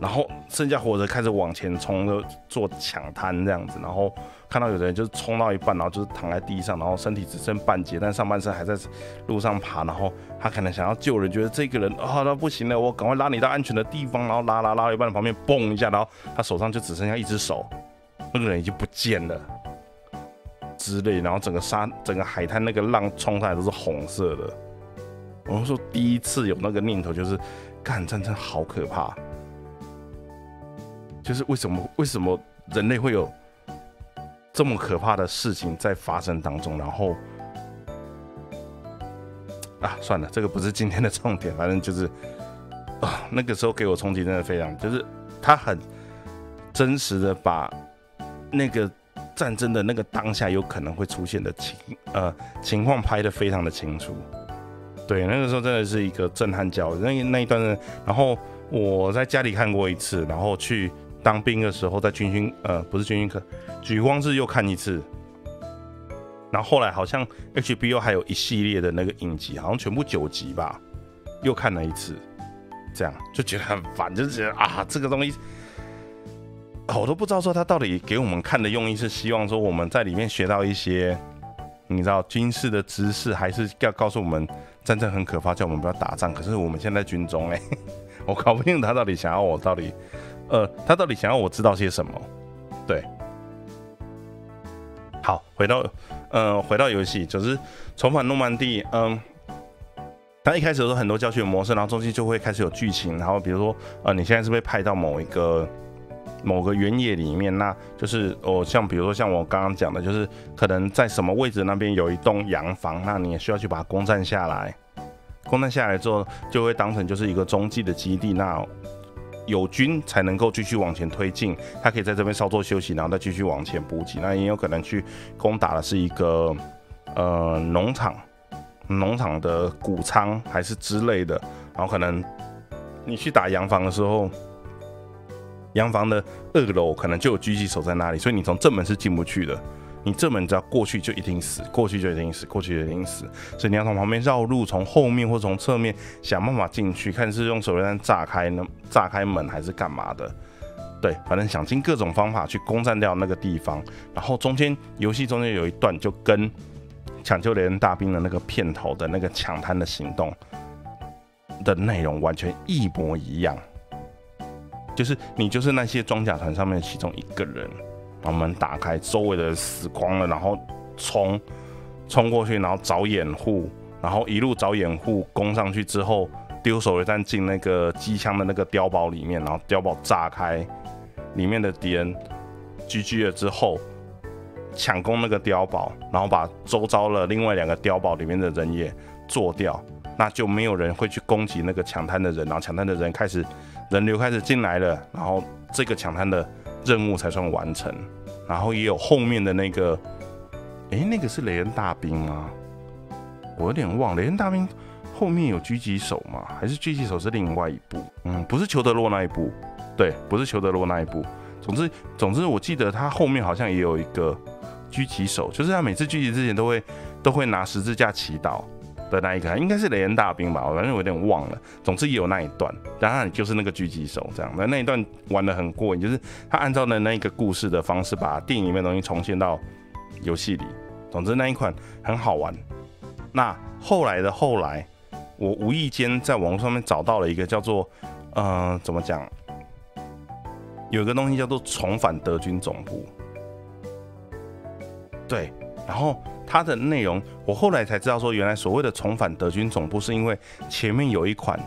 然后剩下活着开始往前冲，就做抢滩这样子。然后看到有的人就是冲到一半，然后就是躺在地上，然后身体只剩半截，但上半身还在路上爬。然后他可能想要救人，觉得这个人啊，那不行了，我赶快拉你到安全的地方。然后拉拉拉到一半，旁边嘣一下，然后他手上就只剩下一只手，那个人已经不见了之类。然后整个沙，整个海滩那个浪冲上来都是红色的。我说第一次有那个念头，就是干战争好可怕。就是为什么为什么人类会有这么可怕的事情在发生当中？然后啊，算了，这个不是今天的重点，反正就是啊，那个时候给我冲击真的非常，就是他很真实的把那个战争的那个当下有可能会出现的情呃情况拍的非常的清楚。对，那个时候真的是一个震撼教育。那那一段呢，然后我在家里看过一次，然后去。当兵的时候，在军训，呃，不是军训课，举光日又看一次，然后后来好像 HBO 还有一系列的那个影集，好像全部九集吧，又看了一次，这样就觉得很烦，就觉得啊，这个东西，我都不知道说他到底给我们看的用意是希望说我们在里面学到一些，你知道军事的知识，还是要告诉我们战争很可怕，叫我们不要打仗。可是我们现在军中，哎，我搞不清他到底想要我到底。呃，他到底想要我知道些什么？对，好，回到呃，回到游戏，就是重返诺曼底，嗯。那一开始的时候很多教学模式，然后中间就会开始有剧情，然后比如说，呃，你现在是被派到某一个某个原野里面，那就是哦，像比如说像我刚刚讲的，就是可能在什么位置那边有一栋洋房，那你也需要去把它攻占下来。攻占下来之后，就会当成就是一个中继的基地，那友军才能够继续往前推进，他可以在这边稍作休息，然后再继续往前补给。那也有可能去攻打的是一个呃农场。农场的谷仓还是之类的，然后可能你去打洋房的时候，洋房的二楼可能就有狙击手在那里，所以你从正门是进不去的。你正门只要过去就一定死，过去就一定死，过去就一定死。所以你要从旁边绕路，从后面或从侧面想办法进去，看是用手榴弹炸开呢，炸开门还是干嘛的？对，反正想尽各种方法去攻占掉那个地方。然后中间游戏中间有一段就跟。抢救雷恩大兵的那个片头的那个抢滩的行动的内容完全一模一样，就是你就是那些装甲团上面其中一个人，把门打开，周围的死光了，然后冲冲过去，然后找掩护，然后一路找掩护攻上去之后，丢手榴弹进那个机枪的那个碉堡里面，然后碉堡炸开，里面的敌人狙击了之后。抢攻那个碉堡，然后把周遭的另外两个碉堡里面的人也做掉，那就没有人会去攻击那个抢滩的人，然后抢滩的人开始人流开始进来了，然后这个抢滩的任务才算完成。然后也有后面的那个，诶，那个是雷恩大兵吗？我有点忘，雷恩大兵后面有狙击手吗？还是狙击手是另外一部？嗯，不是裘德洛那一部，对，不是裘德洛那一部。总之，总之，我记得他后面好像也有一个。狙击手就是他每次狙击之前都会都会拿十字架祈祷的那一个，应该是雷恩大兵吧，反正我有点忘了。总之也有那一段，当然就是那个狙击手这样，那那一段玩的很过瘾，就是他按照的那一个故事的方式，把电影里面的东西重现到游戏里。总之那一款很好玩。那后来的后来，我无意间在网络上面找到了一个叫做呃怎么讲，有一个东西叫做重返德军总部。对，然后它的内容，我后来才知道说，原来所谓的重返德军总部，是因为前面有一款，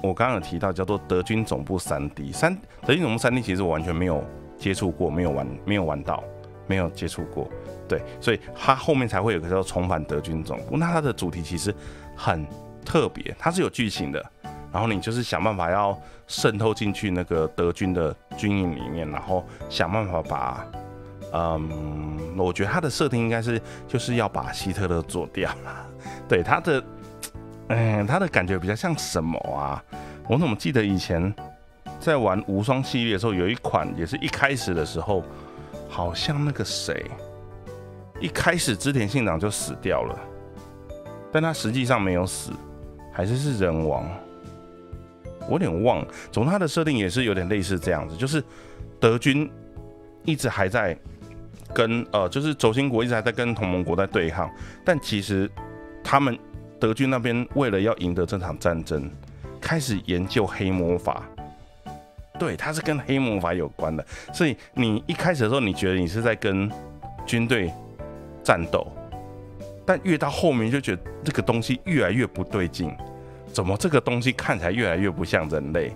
我刚刚有提到叫做德军总部三 D 三，德军总部三 D 其实我完全没有接触过，没有玩，没有玩到，没有接触过，对，所以它后面才会有个叫重返德军总部。那它的主题其实很特别，它是有剧情的，然后你就是想办法要渗透进去那个德军的军营里面，然后想办法把。嗯，我觉得他的设定应该是就是要把希特勒做掉了。对他的，嗯，他的感觉比较像什么啊？我怎么记得以前在玩无双系列的时候，有一款也是一开始的时候，好像那个谁，一开始织田信长就死掉了，但他实际上没有死，还是是人亡。我有点忘，总之他的设定也是有点类似这样子，就是德军一直还在。跟呃，就是轴心国一直还在跟同盟国在对抗，但其实他们德军那边为了要赢得这场战争，开始研究黑魔法。对，它是跟黑魔法有关的。所以你一开始的时候，你觉得你是在跟军队战斗，但越到后面就觉得这个东西越来越不对劲，怎么这个东西看起来越来越不像人类？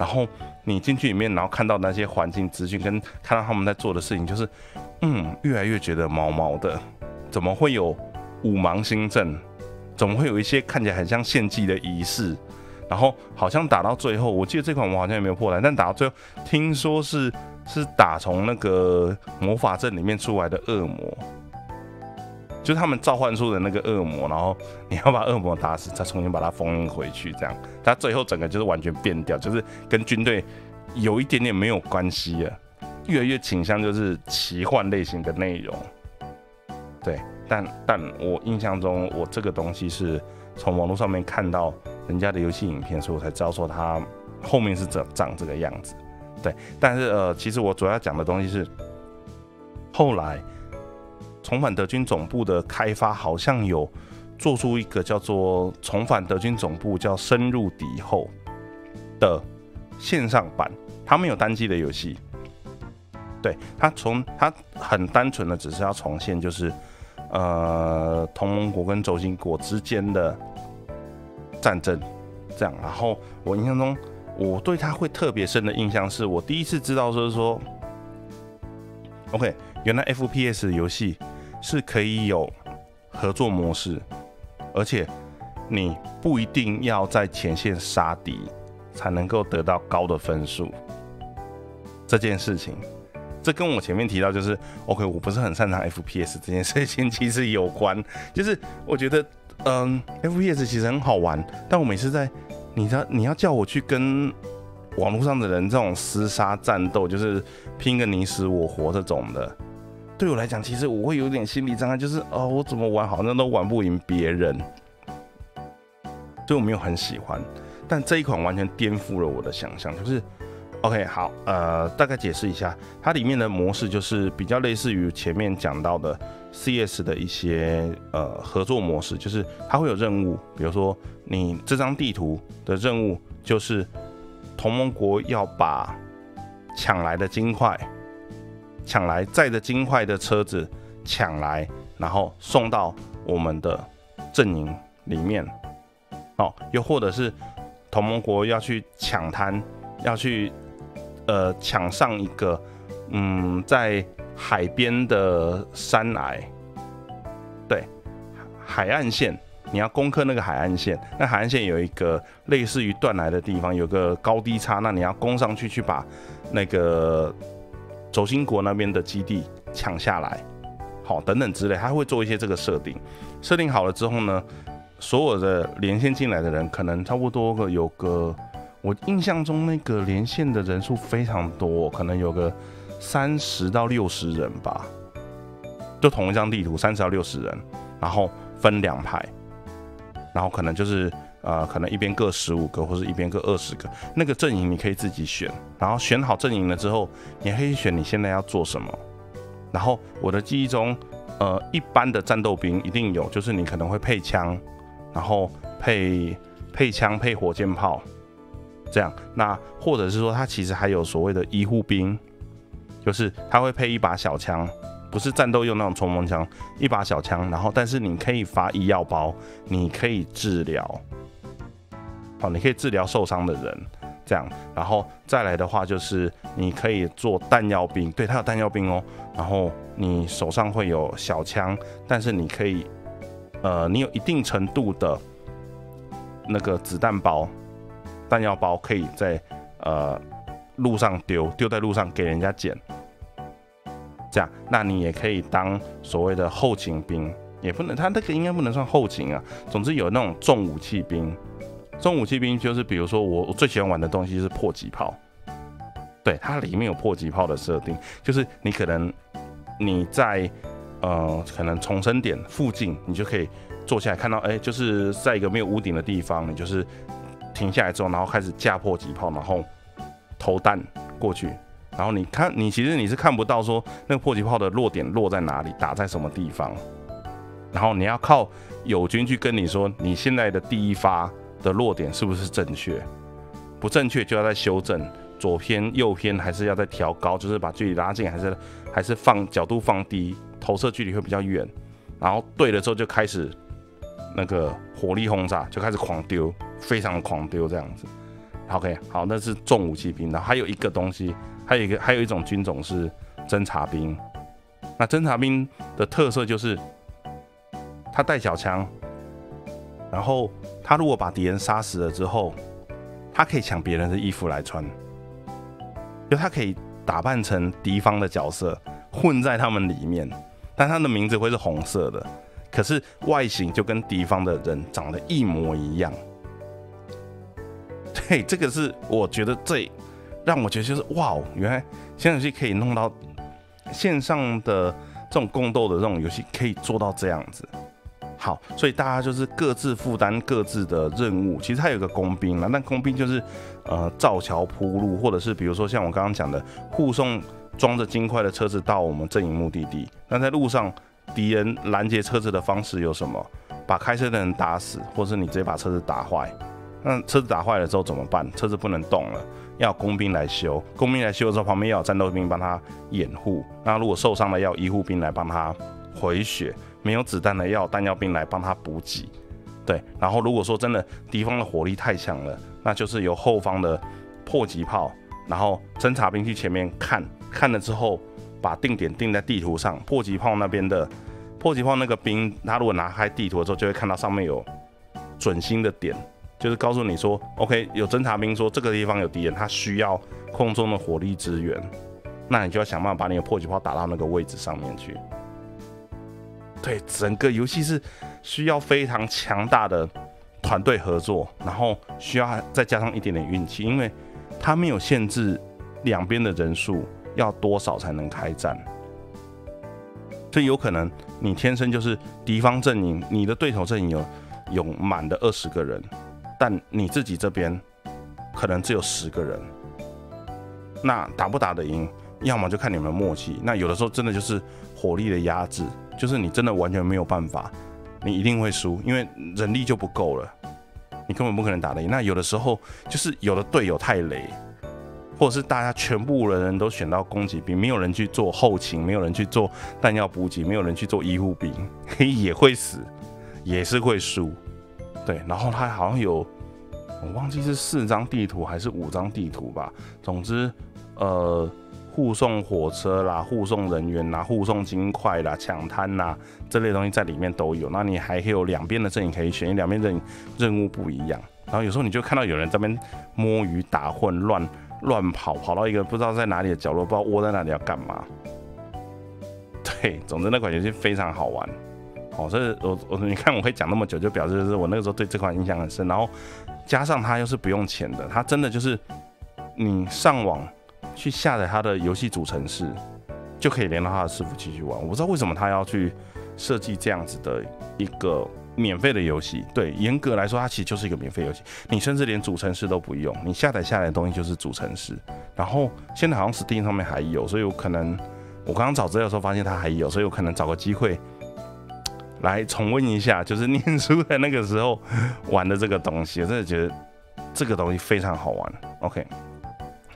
然后你进去里面，然后看到那些环境资讯，跟看到他们在做的事情，就是。嗯，越来越觉得毛毛的，怎么会有五芒星阵？怎么会有一些看起来很像献祭的仪式？然后好像打到最后，我记得这款我好像也没有破来，但打到最后，听说是是打从那个魔法阵里面出来的恶魔，就是他们召唤出的那个恶魔，然后你要把恶魔打死，再重新把它封印回去，这样，它最后整个就是完全变掉，就是跟军队有一点点没有关系了。越来越倾向就是奇幻类型的内容，对，但但我印象中，我这个东西是从网络上面看到人家的游戏影片，所以我才知道说它后面是长长这个样子，对。但是呃，其实我主要讲的东西是，后来重返德军总部的开发好像有做出一个叫做重返德军总部叫深入敌后的线上版，它没有单机的游戏。对他从他很单纯的只是要重现就是呃同盟国跟轴心国之间的战争这样。然后我印象中我对他会特别深的印象是我第一次知道就是说，OK，原来 FPS 游戏是可以有合作模式，而且你不一定要在前线杀敌才能够得到高的分数这件事情。这跟我前面提到就是，OK，我不是很擅长 FPS 这件事情其实有关。就是我觉得，嗯，FPS 其实很好玩，但我每次在，你知，你要叫我去跟网络上的人这种厮杀战斗，就是拼个你死我活这种的，对我来讲，其实我会有点心理障碍，就是哦，我怎么玩好像都玩不赢别人，所以我没有很喜欢。但这一款完全颠覆了我的想象，就是。OK，好，呃，大概解释一下，它里面的模式就是比较类似于前面讲到的 CS 的一些呃合作模式，就是它会有任务，比如说你这张地图的任务就是同盟国要把抢来的金块，抢来载着金块的车子抢来，然后送到我们的阵营里面，哦，又或者是同盟国要去抢滩，要去。呃，抢上一个，嗯，在海边的山崖，对，海岸线，你要攻克那个海岸线。那海岸线有一个类似于断崖的地方，有个高低差，那你要攻上去，去把那个轴心国那边的基地抢下来，好，等等之类，他会做一些这个设定。设定好了之后呢，所有的连线进来的人，可能差不多个有个。我印象中那个连线的人数非常多，可能有个三十到六十人吧，就同一张地图三十到六十人，然后分两排，然后可能就是呃，可能一边各十五个，或者一边各二十个。那个阵营你可以自己选，然后选好阵营了之后，你可以选你现在要做什么。然后我的记忆中，呃，一般的战斗兵一定有，就是你可能会配枪，然后配配枪配火箭炮。这样，那或者是说，他其实还有所谓的医护兵，就是他会配一把小枪，不是战斗用那种冲锋枪，一把小枪，然后但是你可以发医药包，你可以治疗，好，你可以治疗受伤的人，这样，然后再来的话就是你可以做弹药兵，对他有弹药兵哦，然后你手上会有小枪，但是你可以，呃，你有一定程度的那个子弹包。弹药包可以在呃路上丢，丢在路上给人家捡，这样，那你也可以当所谓的后勤兵，也不能，他那个应该不能算后勤啊。总之有那种重武器兵，重武器兵就是比如说我我最喜欢玩的东西是迫击炮，对，它里面有迫击炮的设定，就是你可能你在呃可能重生点附近，你就可以坐下来看到，哎，就是在一个没有屋顶的地方，你就是。停下来之后，然后开始架迫击炮，然后投弹过去。然后你看，你其实你是看不到说那个迫击炮的落点落在哪里，打在什么地方。然后你要靠友军去跟你说，你现在的第一发的落点是不是正确？不正确就要再修正，左偏右偏还是要再调高，就是把距离拉近，还是还是放角度放低，投射距离会比较远。然后对了之后就开始那个火力轰炸，就开始狂丢。非常狂丢这样子，OK，好，那是重武器兵。然后还有一个东西，还有一个还有一种军种是侦察兵。那侦察兵的特色就是，他带小枪，然后他如果把敌人杀死了之后，他可以抢别人的衣服来穿，就他可以打扮成敌方的角色，混在他们里面，但他的名字会是红色的，可是外形就跟敌方的人长得一模一样。对，这个是我觉得最让我觉得就是哇哦，原来现在游戏可以弄到线上的这种共斗的这种游戏可以做到这样子。好，所以大家就是各自负担各自的任务。其实它有个工兵嘛，那工兵就是呃造桥铺路，或者是比如说像我刚刚讲的护送装着金块的车子到我们阵营目的地。那在路上敌人拦截车子的方式有什么？把开车的人打死，或是你直接把车子打坏。那车子打坏了之后怎么办？车子不能动了，要工兵来修。工兵来修的时候，旁边要有战斗兵帮他掩护。那如果受伤了，要医护兵来帮他回血。没有子弹的，要弹药兵来帮他补给。对，然后如果说真的敌方的火力太强了，那就是由后方的迫击炮，然后侦察兵去前面看，看了之后把定点定在地图上。迫击炮那边的迫击炮那个兵，他如果拿开地图的时候，就会看到上面有准心的点，就是告诉你说，OK，有侦察兵说这个地方有敌人，他需要空中的火力支援，那你就要想办法把你的迫击炮打到那个位置上面去。对，整个游戏是需要非常强大的团队合作，然后需要再加上一点点运气，因为它没有限制两边的人数要多少才能开战，所以有可能你天生就是敌方阵营，你的对手阵营有有满的二十个人，但你自己这边可能只有十个人，那打不打得赢，要么就看你们默契，那有的时候真的就是火力的压制。就是你真的完全没有办法，你一定会输，因为人力就不够了，你根本不可能打得赢。那有的时候就是有的队友太雷，或者是大家全部的人都选到攻击兵，没有人去做后勤，没有人去做弹药补给，没有人去做医护兵，也会死，也是会输。对，然后他好像有，我忘记是四张地图还是五张地图吧。总之，呃。护送火车啦，护送人员啦，护送金块啦，抢滩啦，这类东西在里面都有。那你还可以有两边的阵营可以选，因为两边阵营任务不一样。然后有时候你就看到有人这边摸鱼打混乱乱跑，跑到一个不知道在哪里的角落，不知道窝在那里要干嘛。对，总之那款游戏非常好玩。哦，所以我我你看我会讲那么久，就表示是我那个时候对这款印象很深。然后加上它又是不用钱的，它真的就是你上网。去下载他的游戏主程式，就可以连到他的伺服器去玩。我不知道为什么他要去设计这样子的一个免费的游戏。对，严格来说，它其实就是一个免费游戏。你甚至连主程式都不用，你下载下来的东西就是主程式。然后现在好像 Steam 上面还有，所以我可能我刚刚找资料的时候发现它还有，所以我可能找个机会来重温一下，就是念书的那个时候玩的这个东西。我真的觉得这个东西非常好玩。OK，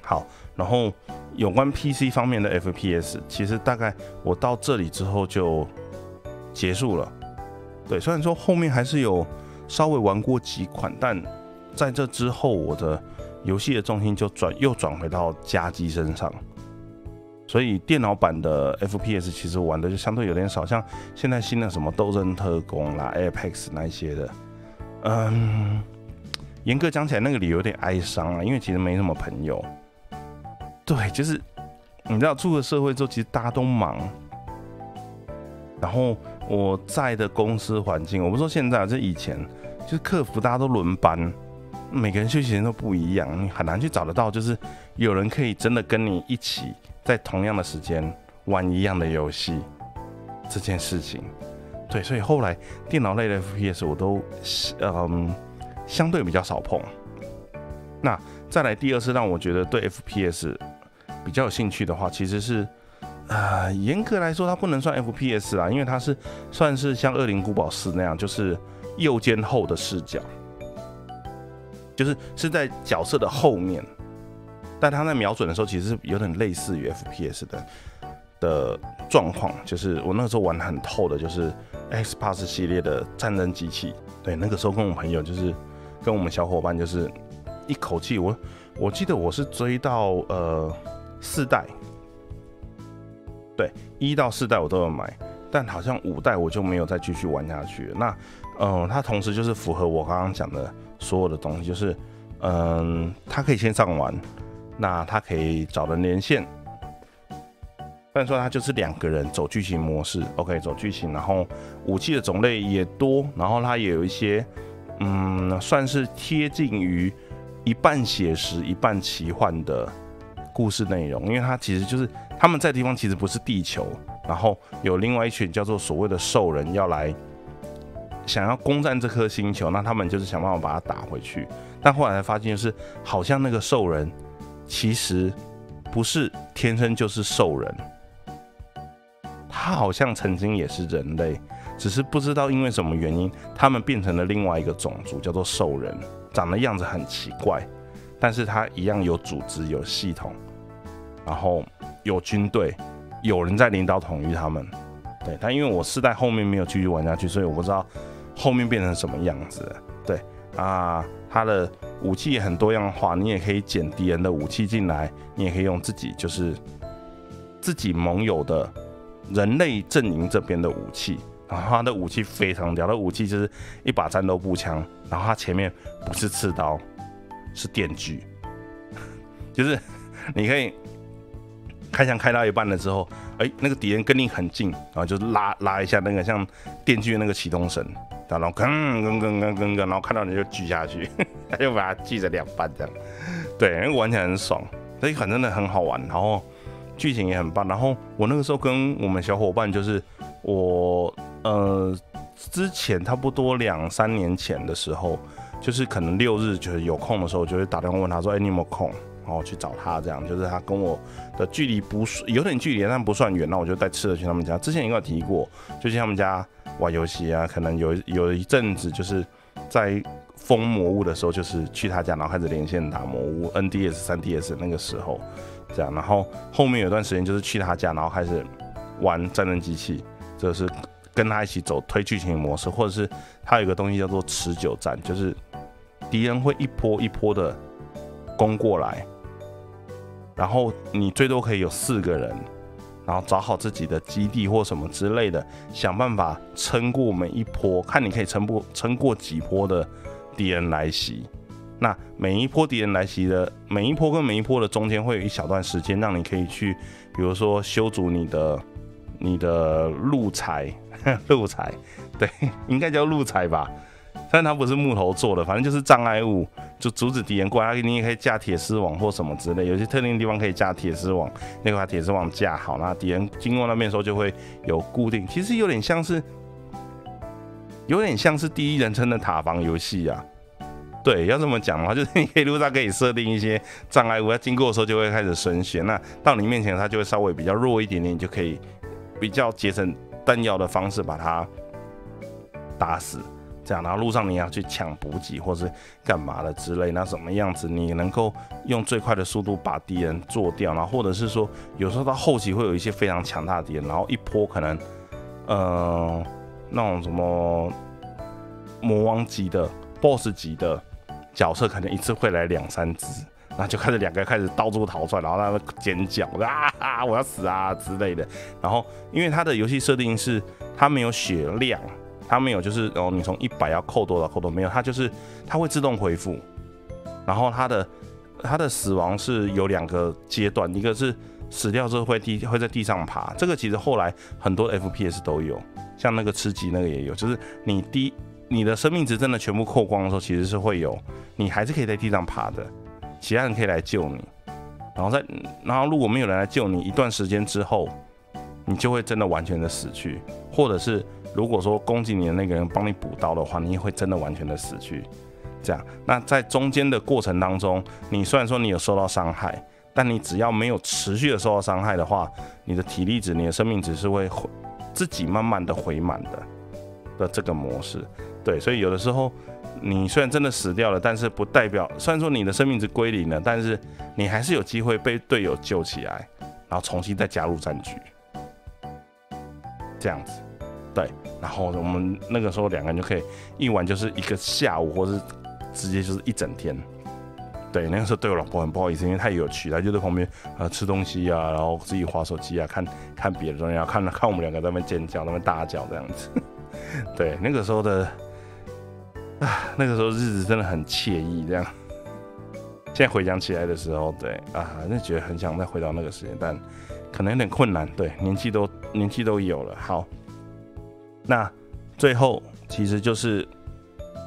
好。然后有关 PC 方面的 FPS，其实大概我到这里之后就结束了。对，虽然说后面还是有稍微玩过几款，但在这之后，我的游戏的重心就转又转回到家机身上。所以电脑版的 FPS 其实玩的就相对有点少，像现在新的什么斗争特工啦、Apex 那一些的，嗯，严格讲起来，那个理由有点哀伤啊，因为其实没什么朋友。对，就是你知道，出了社会之后，其实大家都忙。然后我在的公司环境，我不说现在，就以前，就是客服大家都轮班，每个人休息时间都不一样，你很难去找得到，就是有人可以真的跟你一起在同样的时间玩一样的游戏这件事情。对，所以后来电脑类的 FPS 我都嗯相对比较少碰。那再来第二次让我觉得对 FPS。比较有兴趣的话，其实是，呃，严格来说，它不能算 FPS 啦，因为它是算是像《恶灵古堡四》那样，就是右肩后的视角，就是是在角色的后面，但他在瞄准的时候，其实是有点类似于 FPS 的的状况。就是我那时候玩很透的，就是 X Pass 系列的战争机器。对，那个时候跟我朋友，就是跟我们小伙伴，就是一口气，我我记得我是追到呃。四代，对，一到四代我都有买，但好像五代我就没有再继续玩下去。那，嗯，它同时就是符合我刚刚讲的所有的东西，就是，嗯，它可以线上玩，那它可以找人连线，虽然说它就是两个人走剧情模式，OK，走剧情，然后武器的种类也多，然后它也有一些，嗯，算是贴近于一半写实一半奇幻的。故事内容，因为它其实就是他们在地方其实不是地球，然后有另外一群叫做所谓的兽人要来想要攻占这颗星球，那他们就是想办法把它打回去。但后来才发现，是好像那个兽人其实不是天生就是兽人，他好像曾经也是人类，只是不知道因为什么原因，他们变成了另外一个种族，叫做兽人。长得样子很奇怪，但是它一样有组织、有系统，然后有军队，有人在领导统御他们。对，但因为我世代后面没有继续玩下去，所以我不知道后面变成什么样子。对啊，它的武器也很多样化，你也可以捡敌人的武器进来，你也可以用自己就是自己盟友的人类阵营这边的武器。然后他的武器非常屌，的武器就是一把战斗步枪，然后他前面不是刺刀，是电锯，就是你可以开枪开到一半了之后，哎，那个敌人跟你很近，然后就拉拉一下那个像电锯那个启动绳，然后吭吭吭吭吭吭，然后看到你就锯下去，他就把它锯成两半这样，对，那个玩起来很爽，所以很真的很好玩，然后剧情也很棒，然后我那个时候跟我们小伙伴就是我。呃，之前差不多两三年前的时候，就是可能六日就是有空的时候，就会打电话问他说：“哎，你有没有空？”然后去找他，这样就是他跟我的距离不算有点距离，但不算远。那我就带吃的去他们家。之前应该有提过，就去他们家玩游戏啊。可能有有一阵子就是在封魔物的时候，就是去他家，然后开始连线打魔物，NDS、三 DS 那个时候这样。然后后面有段时间就是去他家，然后开始玩战争机器，这是。跟他一起走推剧情模式，或者是他有一个东西叫做持久战，就是敌人会一波一波的攻过来，然后你最多可以有四个人，然后找好自己的基地或什么之类的，想办法撑过每一波，看你可以撑不撑过几波的敌人来袭。那每一波敌人来袭的每一波跟每一波的中间会有一小段时间，让你可以去，比如说修筑你的你的路材。路材，对，应该叫路材吧，但它不是木头做的，反正就是障碍物，就阻止敌人过来。你也可以架铁丝网或什么之类，有些特定地方可以架铁丝网，那个把铁丝网架好，那敌人经过那边的时候就会有固定。其实有点像是，有点像是第一人称的塔防游戏啊。对，要这么讲的话，就是你可以路上可以设定一些障碍物，它经过的时候就会开始升血，那到你面前它就会稍微比较弱一点点，你就可以比较节省。弹药的方式把它打死，这样，然后路上你要去抢补给或是干嘛的之类，那什么样子你能够用最快的速度把敌人做掉，然后或者是说有时候到后期会有一些非常强大的敌人，然后一波可能，呃，那种什么魔王级的 BOSS 级的角色，可能一次会来两三只。然后就开始两个开始到处逃窜，然后他们尖叫啊，我要死啊之类的。然后因为它的游戏设定是它没有血量，它没有就是哦你从一百要扣多少扣多没有，它就是它会自动回复。然后它的它的死亡是有两个阶段，一个是死掉之后会地会在地上爬，这个其实后来很多 FPS 都有，像那个吃鸡那个也有，就是你第你的生命值真的全部扣光的时候，其实是会有你还是可以在地上爬的。其他人可以来救你，然后在，然后如果没有人来救你，一段时间之后，你就会真的完全的死去，或者是如果说攻击你的那个人帮你补刀的话，你也会真的完全的死去。这样，那在中间的过程当中，你虽然说你有受到伤害，但你只要没有持续的受到伤害的话，你的体力值、你的生命值是会回自己慢慢的回满的的这个模式。对，所以有的时候。你虽然真的死掉了，但是不代表，虽然说你的生命值归零了，但是你还是有机会被队友救起来，然后重新再加入战局，这样子，对，然后我们那个时候两个人就可以一玩就是一个下午，或是直接就是一整天，对，那个时候对我老婆很不好意思，因为太有趣，她就在旁边啊吃东西啊，然后自己划手机啊，看看别的东西，然后看看我们两个在那边尖叫，在那边大叫这样子，对，那个时候的。啊，那个时候日子真的很惬意，这样。现在回想起来的时候，对啊，那觉得很想再回到那个时间，但可能有点困难。对，年纪都年纪都有了。好，那最后其实就是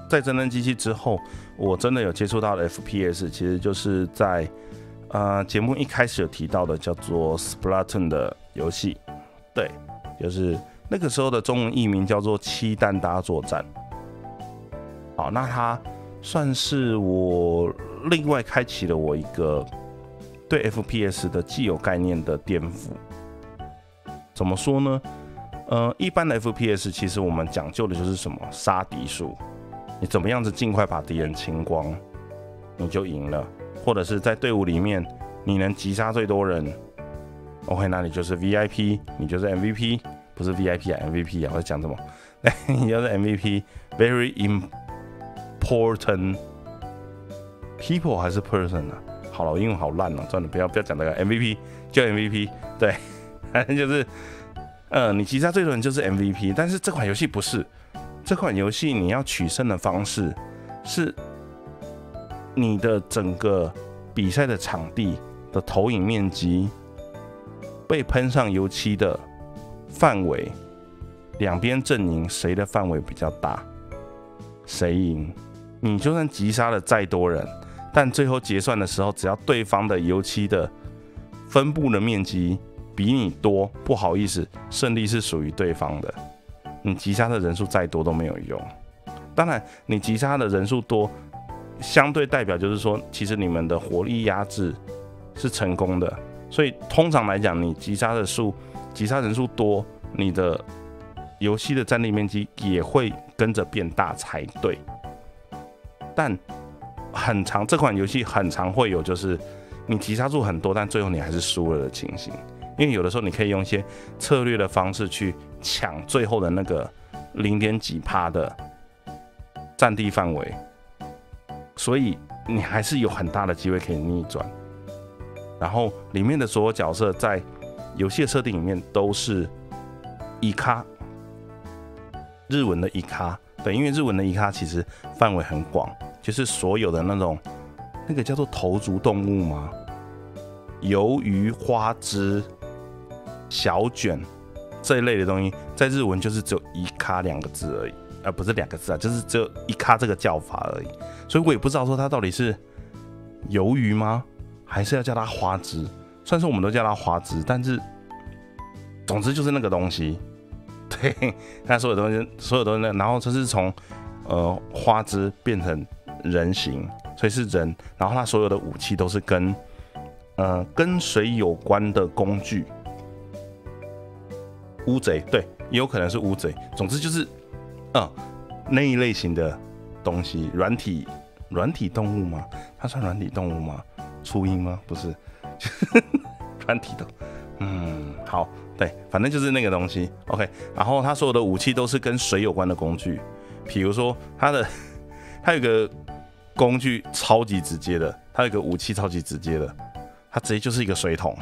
在真人机器之后，我真的有接触到的 FPS，其实就是在呃节目一开始有提到的叫做 Splatoon 的游戏。对，就是那个时候的中文译名叫做《七蛋大作战》。好，那它算是我另外开启了我一个对 FPS 的既有概念的颠覆。怎么说呢？呃，一般的 FPS 其实我们讲究的就是什么杀敌数，你怎么样子尽快把敌人清光，你就赢了。或者是在队伍里面，你能击杀最多人，OK，那你就是 VIP，你就是 MVP，不是 VIP 啊，MVP 啊，我在讲什么？你就是 MVP，very Imp Porton people 还是 person 啊？好了，我英文好烂哦，算了，不要不要讲这个 MVP，就 MVP，对，反 正就是，呃，你击杀最多人就是 MVP，但是这款游戏不是，这款游戏你要取胜的方式是。你的整个比赛的场地的投影面积被喷上油漆的范围，两边阵营谁的范围比较大，谁赢。你就算击杀了再多人，但最后结算的时候，只要对方的油漆的分布的面积比你多，不好意思，胜利是属于对方的。你击杀的人数再多都没有用。当然，你击杀的人数多。相对代表就是说，其实你们的火力压制是成功的，所以通常来讲，你击杀的数、击杀人数多，你的游戏的战力面积也会跟着变大才对。但很长这款游戏很常会有就是你击杀数很多，但最后你还是输了的情形，因为有的时候你可以用一些策略的方式去抢最后的那个零点几趴的占地范围。所以你还是有很大的机会可以逆转，然后里面的所有角色在游戏设定里面都是一卡，日文的一卡，因为日文的一卡其实范围很广，就是所有的那种那个叫做头足动物吗？鱿鱼、花枝、小卷这一类的东西，在日文就是只有一卡两个字而已。而不是两个字啊，就是只有一卡这个叫法而已，所以我也不知道说它到底是鱿鱼吗，还是要叫它花枝？虽然说我们都叫它花枝，但是总之就是那个东西。对，那所有东西，所有东西，然后这是从呃花枝变成人形，所以是人，然后他所有的武器都是跟呃跟水有关的工具。乌贼，对，也有可能是乌贼。总之就是。嗯，那一类型的东西，软体软体动物吗？它算软体动物吗？初音吗？不是，软体的。嗯，好，对，反正就是那个东西。OK，然后它所有的武器都是跟水有关的工具，比如说它的，它有个工具超级直接的，它有个武器超级直接的，它直接就是一个水桶，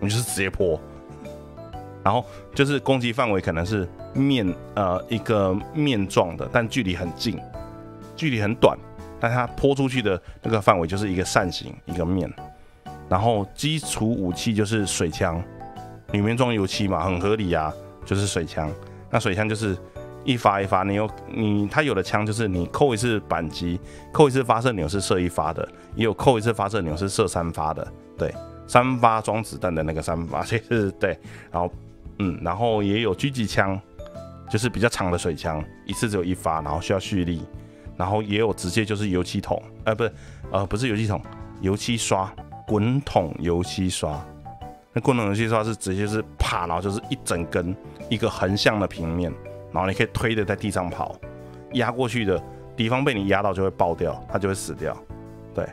你就是直接泼。然后就是攻击范围可能是面呃一个面状的，但距离很近，距离很短，但它泼出去的那个范围就是一个扇形一个面。然后基础武器就是水枪，里面装油漆嘛，很合理啊，就是水枪。那水枪就是一发一发，你有你它有的枪就是你扣一次扳机，扣一次发射钮是射一发的，也有扣一次发射钮是射三发的，对，三发装子弹的那个三发，其实对，然后。嗯，然后也有狙击枪，就是比较长的水枪，一次只有一发，然后需要蓄力。然后也有直接就是油漆桶，呃，不是，呃，不是油漆桶，油漆刷，滚筒油漆刷。那滚筒油漆刷是直接是啪，然后就是一整根一个横向的平面，然后你可以推的在地上跑，压过去的敌方被你压到就会爆掉，它就会死掉。对，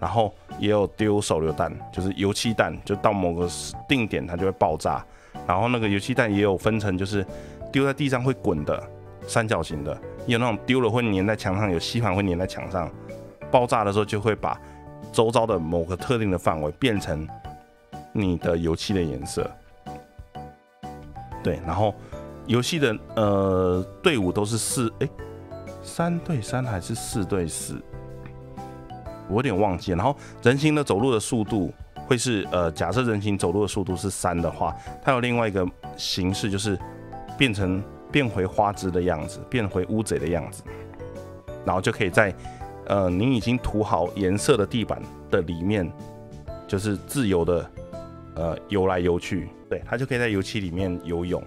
然后也有丢手榴弹，就是油漆弹，就到某个定点它就会爆炸。然后那个油漆弹也有分成，就是丢在地上会滚的三角形的，也有那种丢了会粘在墙上，有吸盘会粘在墙上，爆炸的时候就会把周遭的某个特定的范围变成你的油漆的颜色。对，然后游戏的呃队伍都是四哎三对三还是四对四，我有点忘记。然后人形的走路的速度。会是呃，假设人形走路的速度是三的话，它有另外一个形式，就是变成变回花枝的样子，变回乌贼的样子，然后就可以在呃你已经涂好颜色的地板的里面，就是自由的呃游来游去，对，它就可以在油漆里面游泳。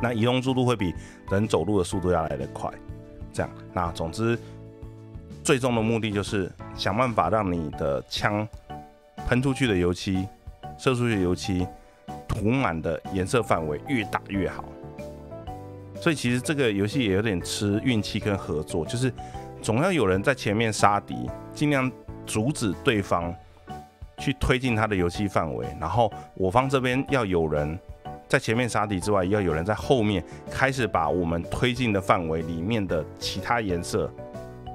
那移动速度会比人走路的速度要来得快，这样。那总之，最终的目的就是想办法让你的枪。喷出去的油漆，射出去的油漆，涂满的颜色范围越大越好。所以其实这个游戏也有点吃运气跟合作，就是总要有人在前面杀敌，尽量阻止对方去推进他的游戏范围，然后我方这边要有人在前面杀敌之外，要有人在后面开始把我们推进的范围里面的其他颜色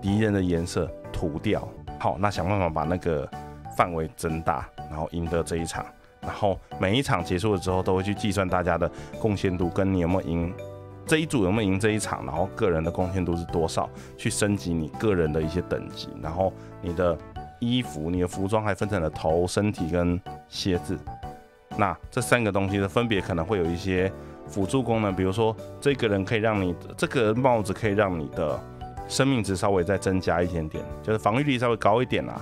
敌人的颜色涂掉。好，那想办法把那个范围增大，然后赢得这一场。然后每一场结束了之后，都会去计算大家的贡献度，跟你有没有赢这一组有没有赢这一场，然后个人的贡献度是多少，去升级你个人的一些等级。然后你的衣服、你的服装还分成了头、身体跟鞋子。那这三个东西的分别可能会有一些辅助功能，比如说这个人可以让你这个帽子可以让你的生命值稍微再增加一点点，就是防御力稍微高一点啦。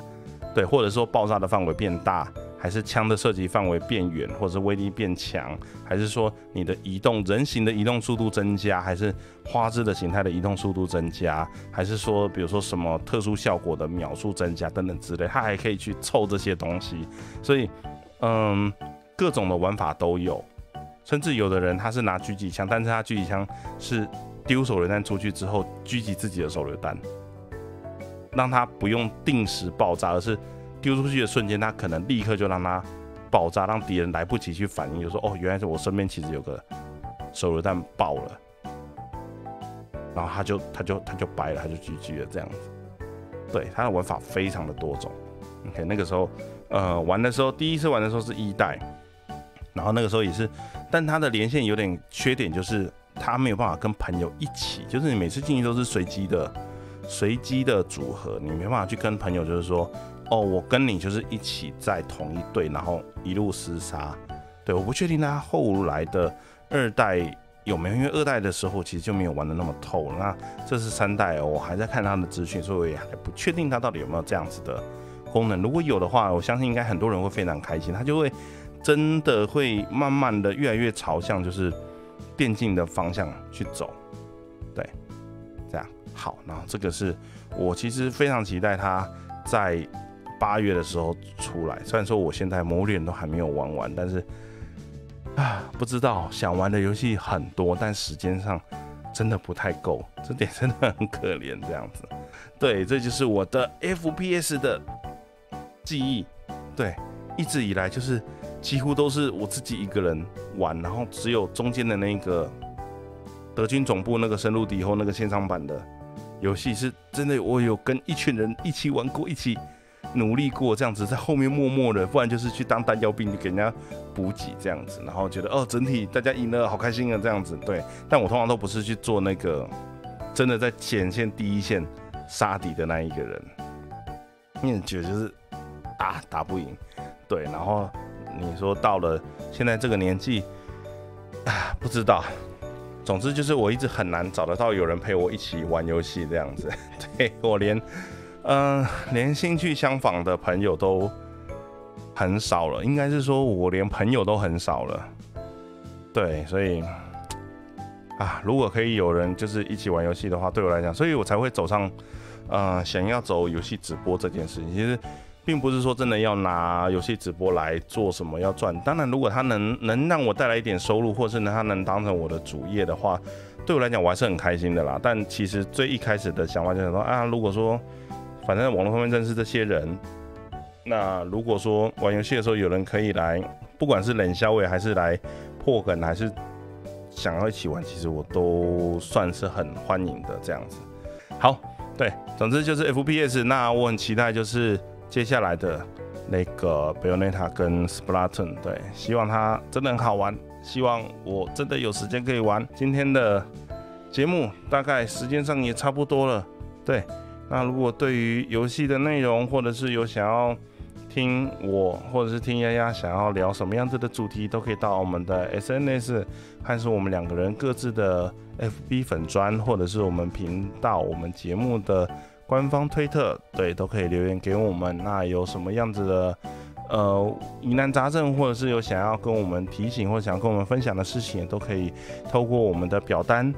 对，或者说爆炸的范围变大。还是枪的射击范围变远，或者威力变强，还是说你的移动人形的移动速度增加，还是花枝的形态的移动速度增加，还是说比如说什么特殊效果的秒数增加等等之类，它还可以去凑这些东西。所以，嗯，各种的玩法都有，甚至有的人他是拿狙击枪，但是他狙击枪是丢手榴弹出去之后狙击自己的手榴弹，让他不用定时爆炸，而是。丢出去的瞬间，他可能立刻就让它爆炸，让敌人来不及去反应，就说：“哦，原来是我身边其实有个手榴弹爆了。”然后他就他就他就掰了，他就 GG 了这样子。对，他的玩法非常的多种。OK，那个时候呃玩的时候，第一次玩的时候是一代，然后那个时候也是，但他的连线有点缺点，就是他没有办法跟朋友一起，就是你每次进去都是随机的随机的组合，你没办法去跟朋友就是说。哦，我跟你就是一起在同一队，然后一路厮杀。对，我不确定他后来的二代有没有，因为二代的时候其实就没有玩的那么透。那这是三代，我还在看他的资讯，所以也还不确定他到底有没有这样子的功能。如果有的话，我相信应该很多人会非常开心，他就会真的会慢慢的越来越朝向就是电竞的方向去走。对，这样好。然后这个是我其实非常期待他在。八月的时候出来，虽然说我现在魔脸都还没有玩完，但是啊，不知道想玩的游戏很多，但时间上真的不太够，这点真的很可怜。这样子，对，这就是我的 FPS 的记忆。对，一直以来就是几乎都是我自己一个人玩，然后只有中间的那个德军总部那个深入敌后那个线上版的游戏，是真的我有跟一群人一起玩过，一起。努力过这样子，在后面默默的，不然就是去当弹药兵，给人家补给这样子，然后觉得哦，整体大家赢了，好开心啊这样子。对，但我通常都不是去做那个真的在前线第一线杀敌的那一个人，因为觉得就是打打不赢。对，然后你说到了现在这个年纪啊，不知道，总之就是我一直很难找得到有人陪我一起玩游戏这样子。对我连。嗯，连兴趣相仿的朋友都很少了，应该是说我连朋友都很少了。对，所以啊，如果可以有人就是一起玩游戏的话，对我来讲，所以我才会走上呃想要走游戏直播这件事情。其实并不是说真的要拿游戏直播来做什么要赚，当然如果他能能让我带来一点收入，或是呢他能当成我的主业的话，对我来讲我还是很开心的啦。但其实最一开始的想法就是说啊，如果说反正网络方面认识这些人，那如果说玩游戏的时候有人可以来，不管是冷消位还是来破梗，还是想要一起玩，其实我都算是很欢迎的这样子。好，对，总之就是 FPS，那我很期待就是接下来的那个 Bayonetta 跟 Splatoon，对，希望它真的很好玩，希望我真的有时间可以玩。今天的节目大概时间上也差不多了，对。那如果对于游戏的内容，或者是有想要听我，或者是听丫丫想要聊什么样子的主题，都可以到我们的 SNS，还是我们两个人各自的 FB 粉砖，或者是我们频道、我们节目的官方推特，对，都可以留言给我们。那有什么样子的呃疑难杂症，或者是有想要跟我们提醒，或者想要跟我们分享的事情，都可以透过我们的表单。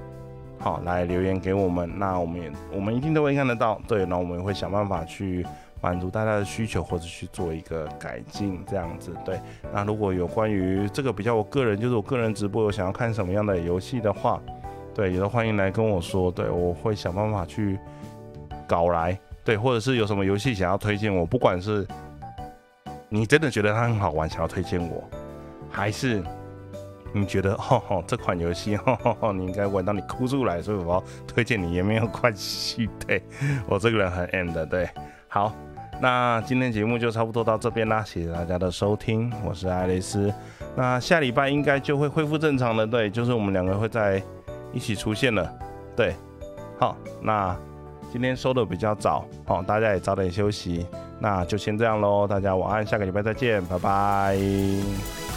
好，来留言给我们，那我们也我们一定都会看得到，对，那我们也会想办法去满足大家的需求，或者去做一个改进，这样子，对。那如果有关于这个比较我个人，就是我个人直播有想要看什么样的游戏的话，对，也都欢迎来跟我说，对我会想办法去搞来，对，或者是有什么游戏想要推荐我，不管是你真的觉得它很好玩，想要推荐我，还是你觉得吼吼这款游戏吼吼你应该玩到你哭出来，所以我要推荐你也没有关系，对 我这个人很 end 的，对，好。那今天节目就差不多到这边啦，谢谢大家的收听，我是爱丽丝。那下礼拜应该就会恢复正常的，对，就是我们两个会在一起出现了，对。好，那今天收的比较早，好，大家也早点休息，那就先这样喽，大家晚安，下个礼拜再见，拜拜。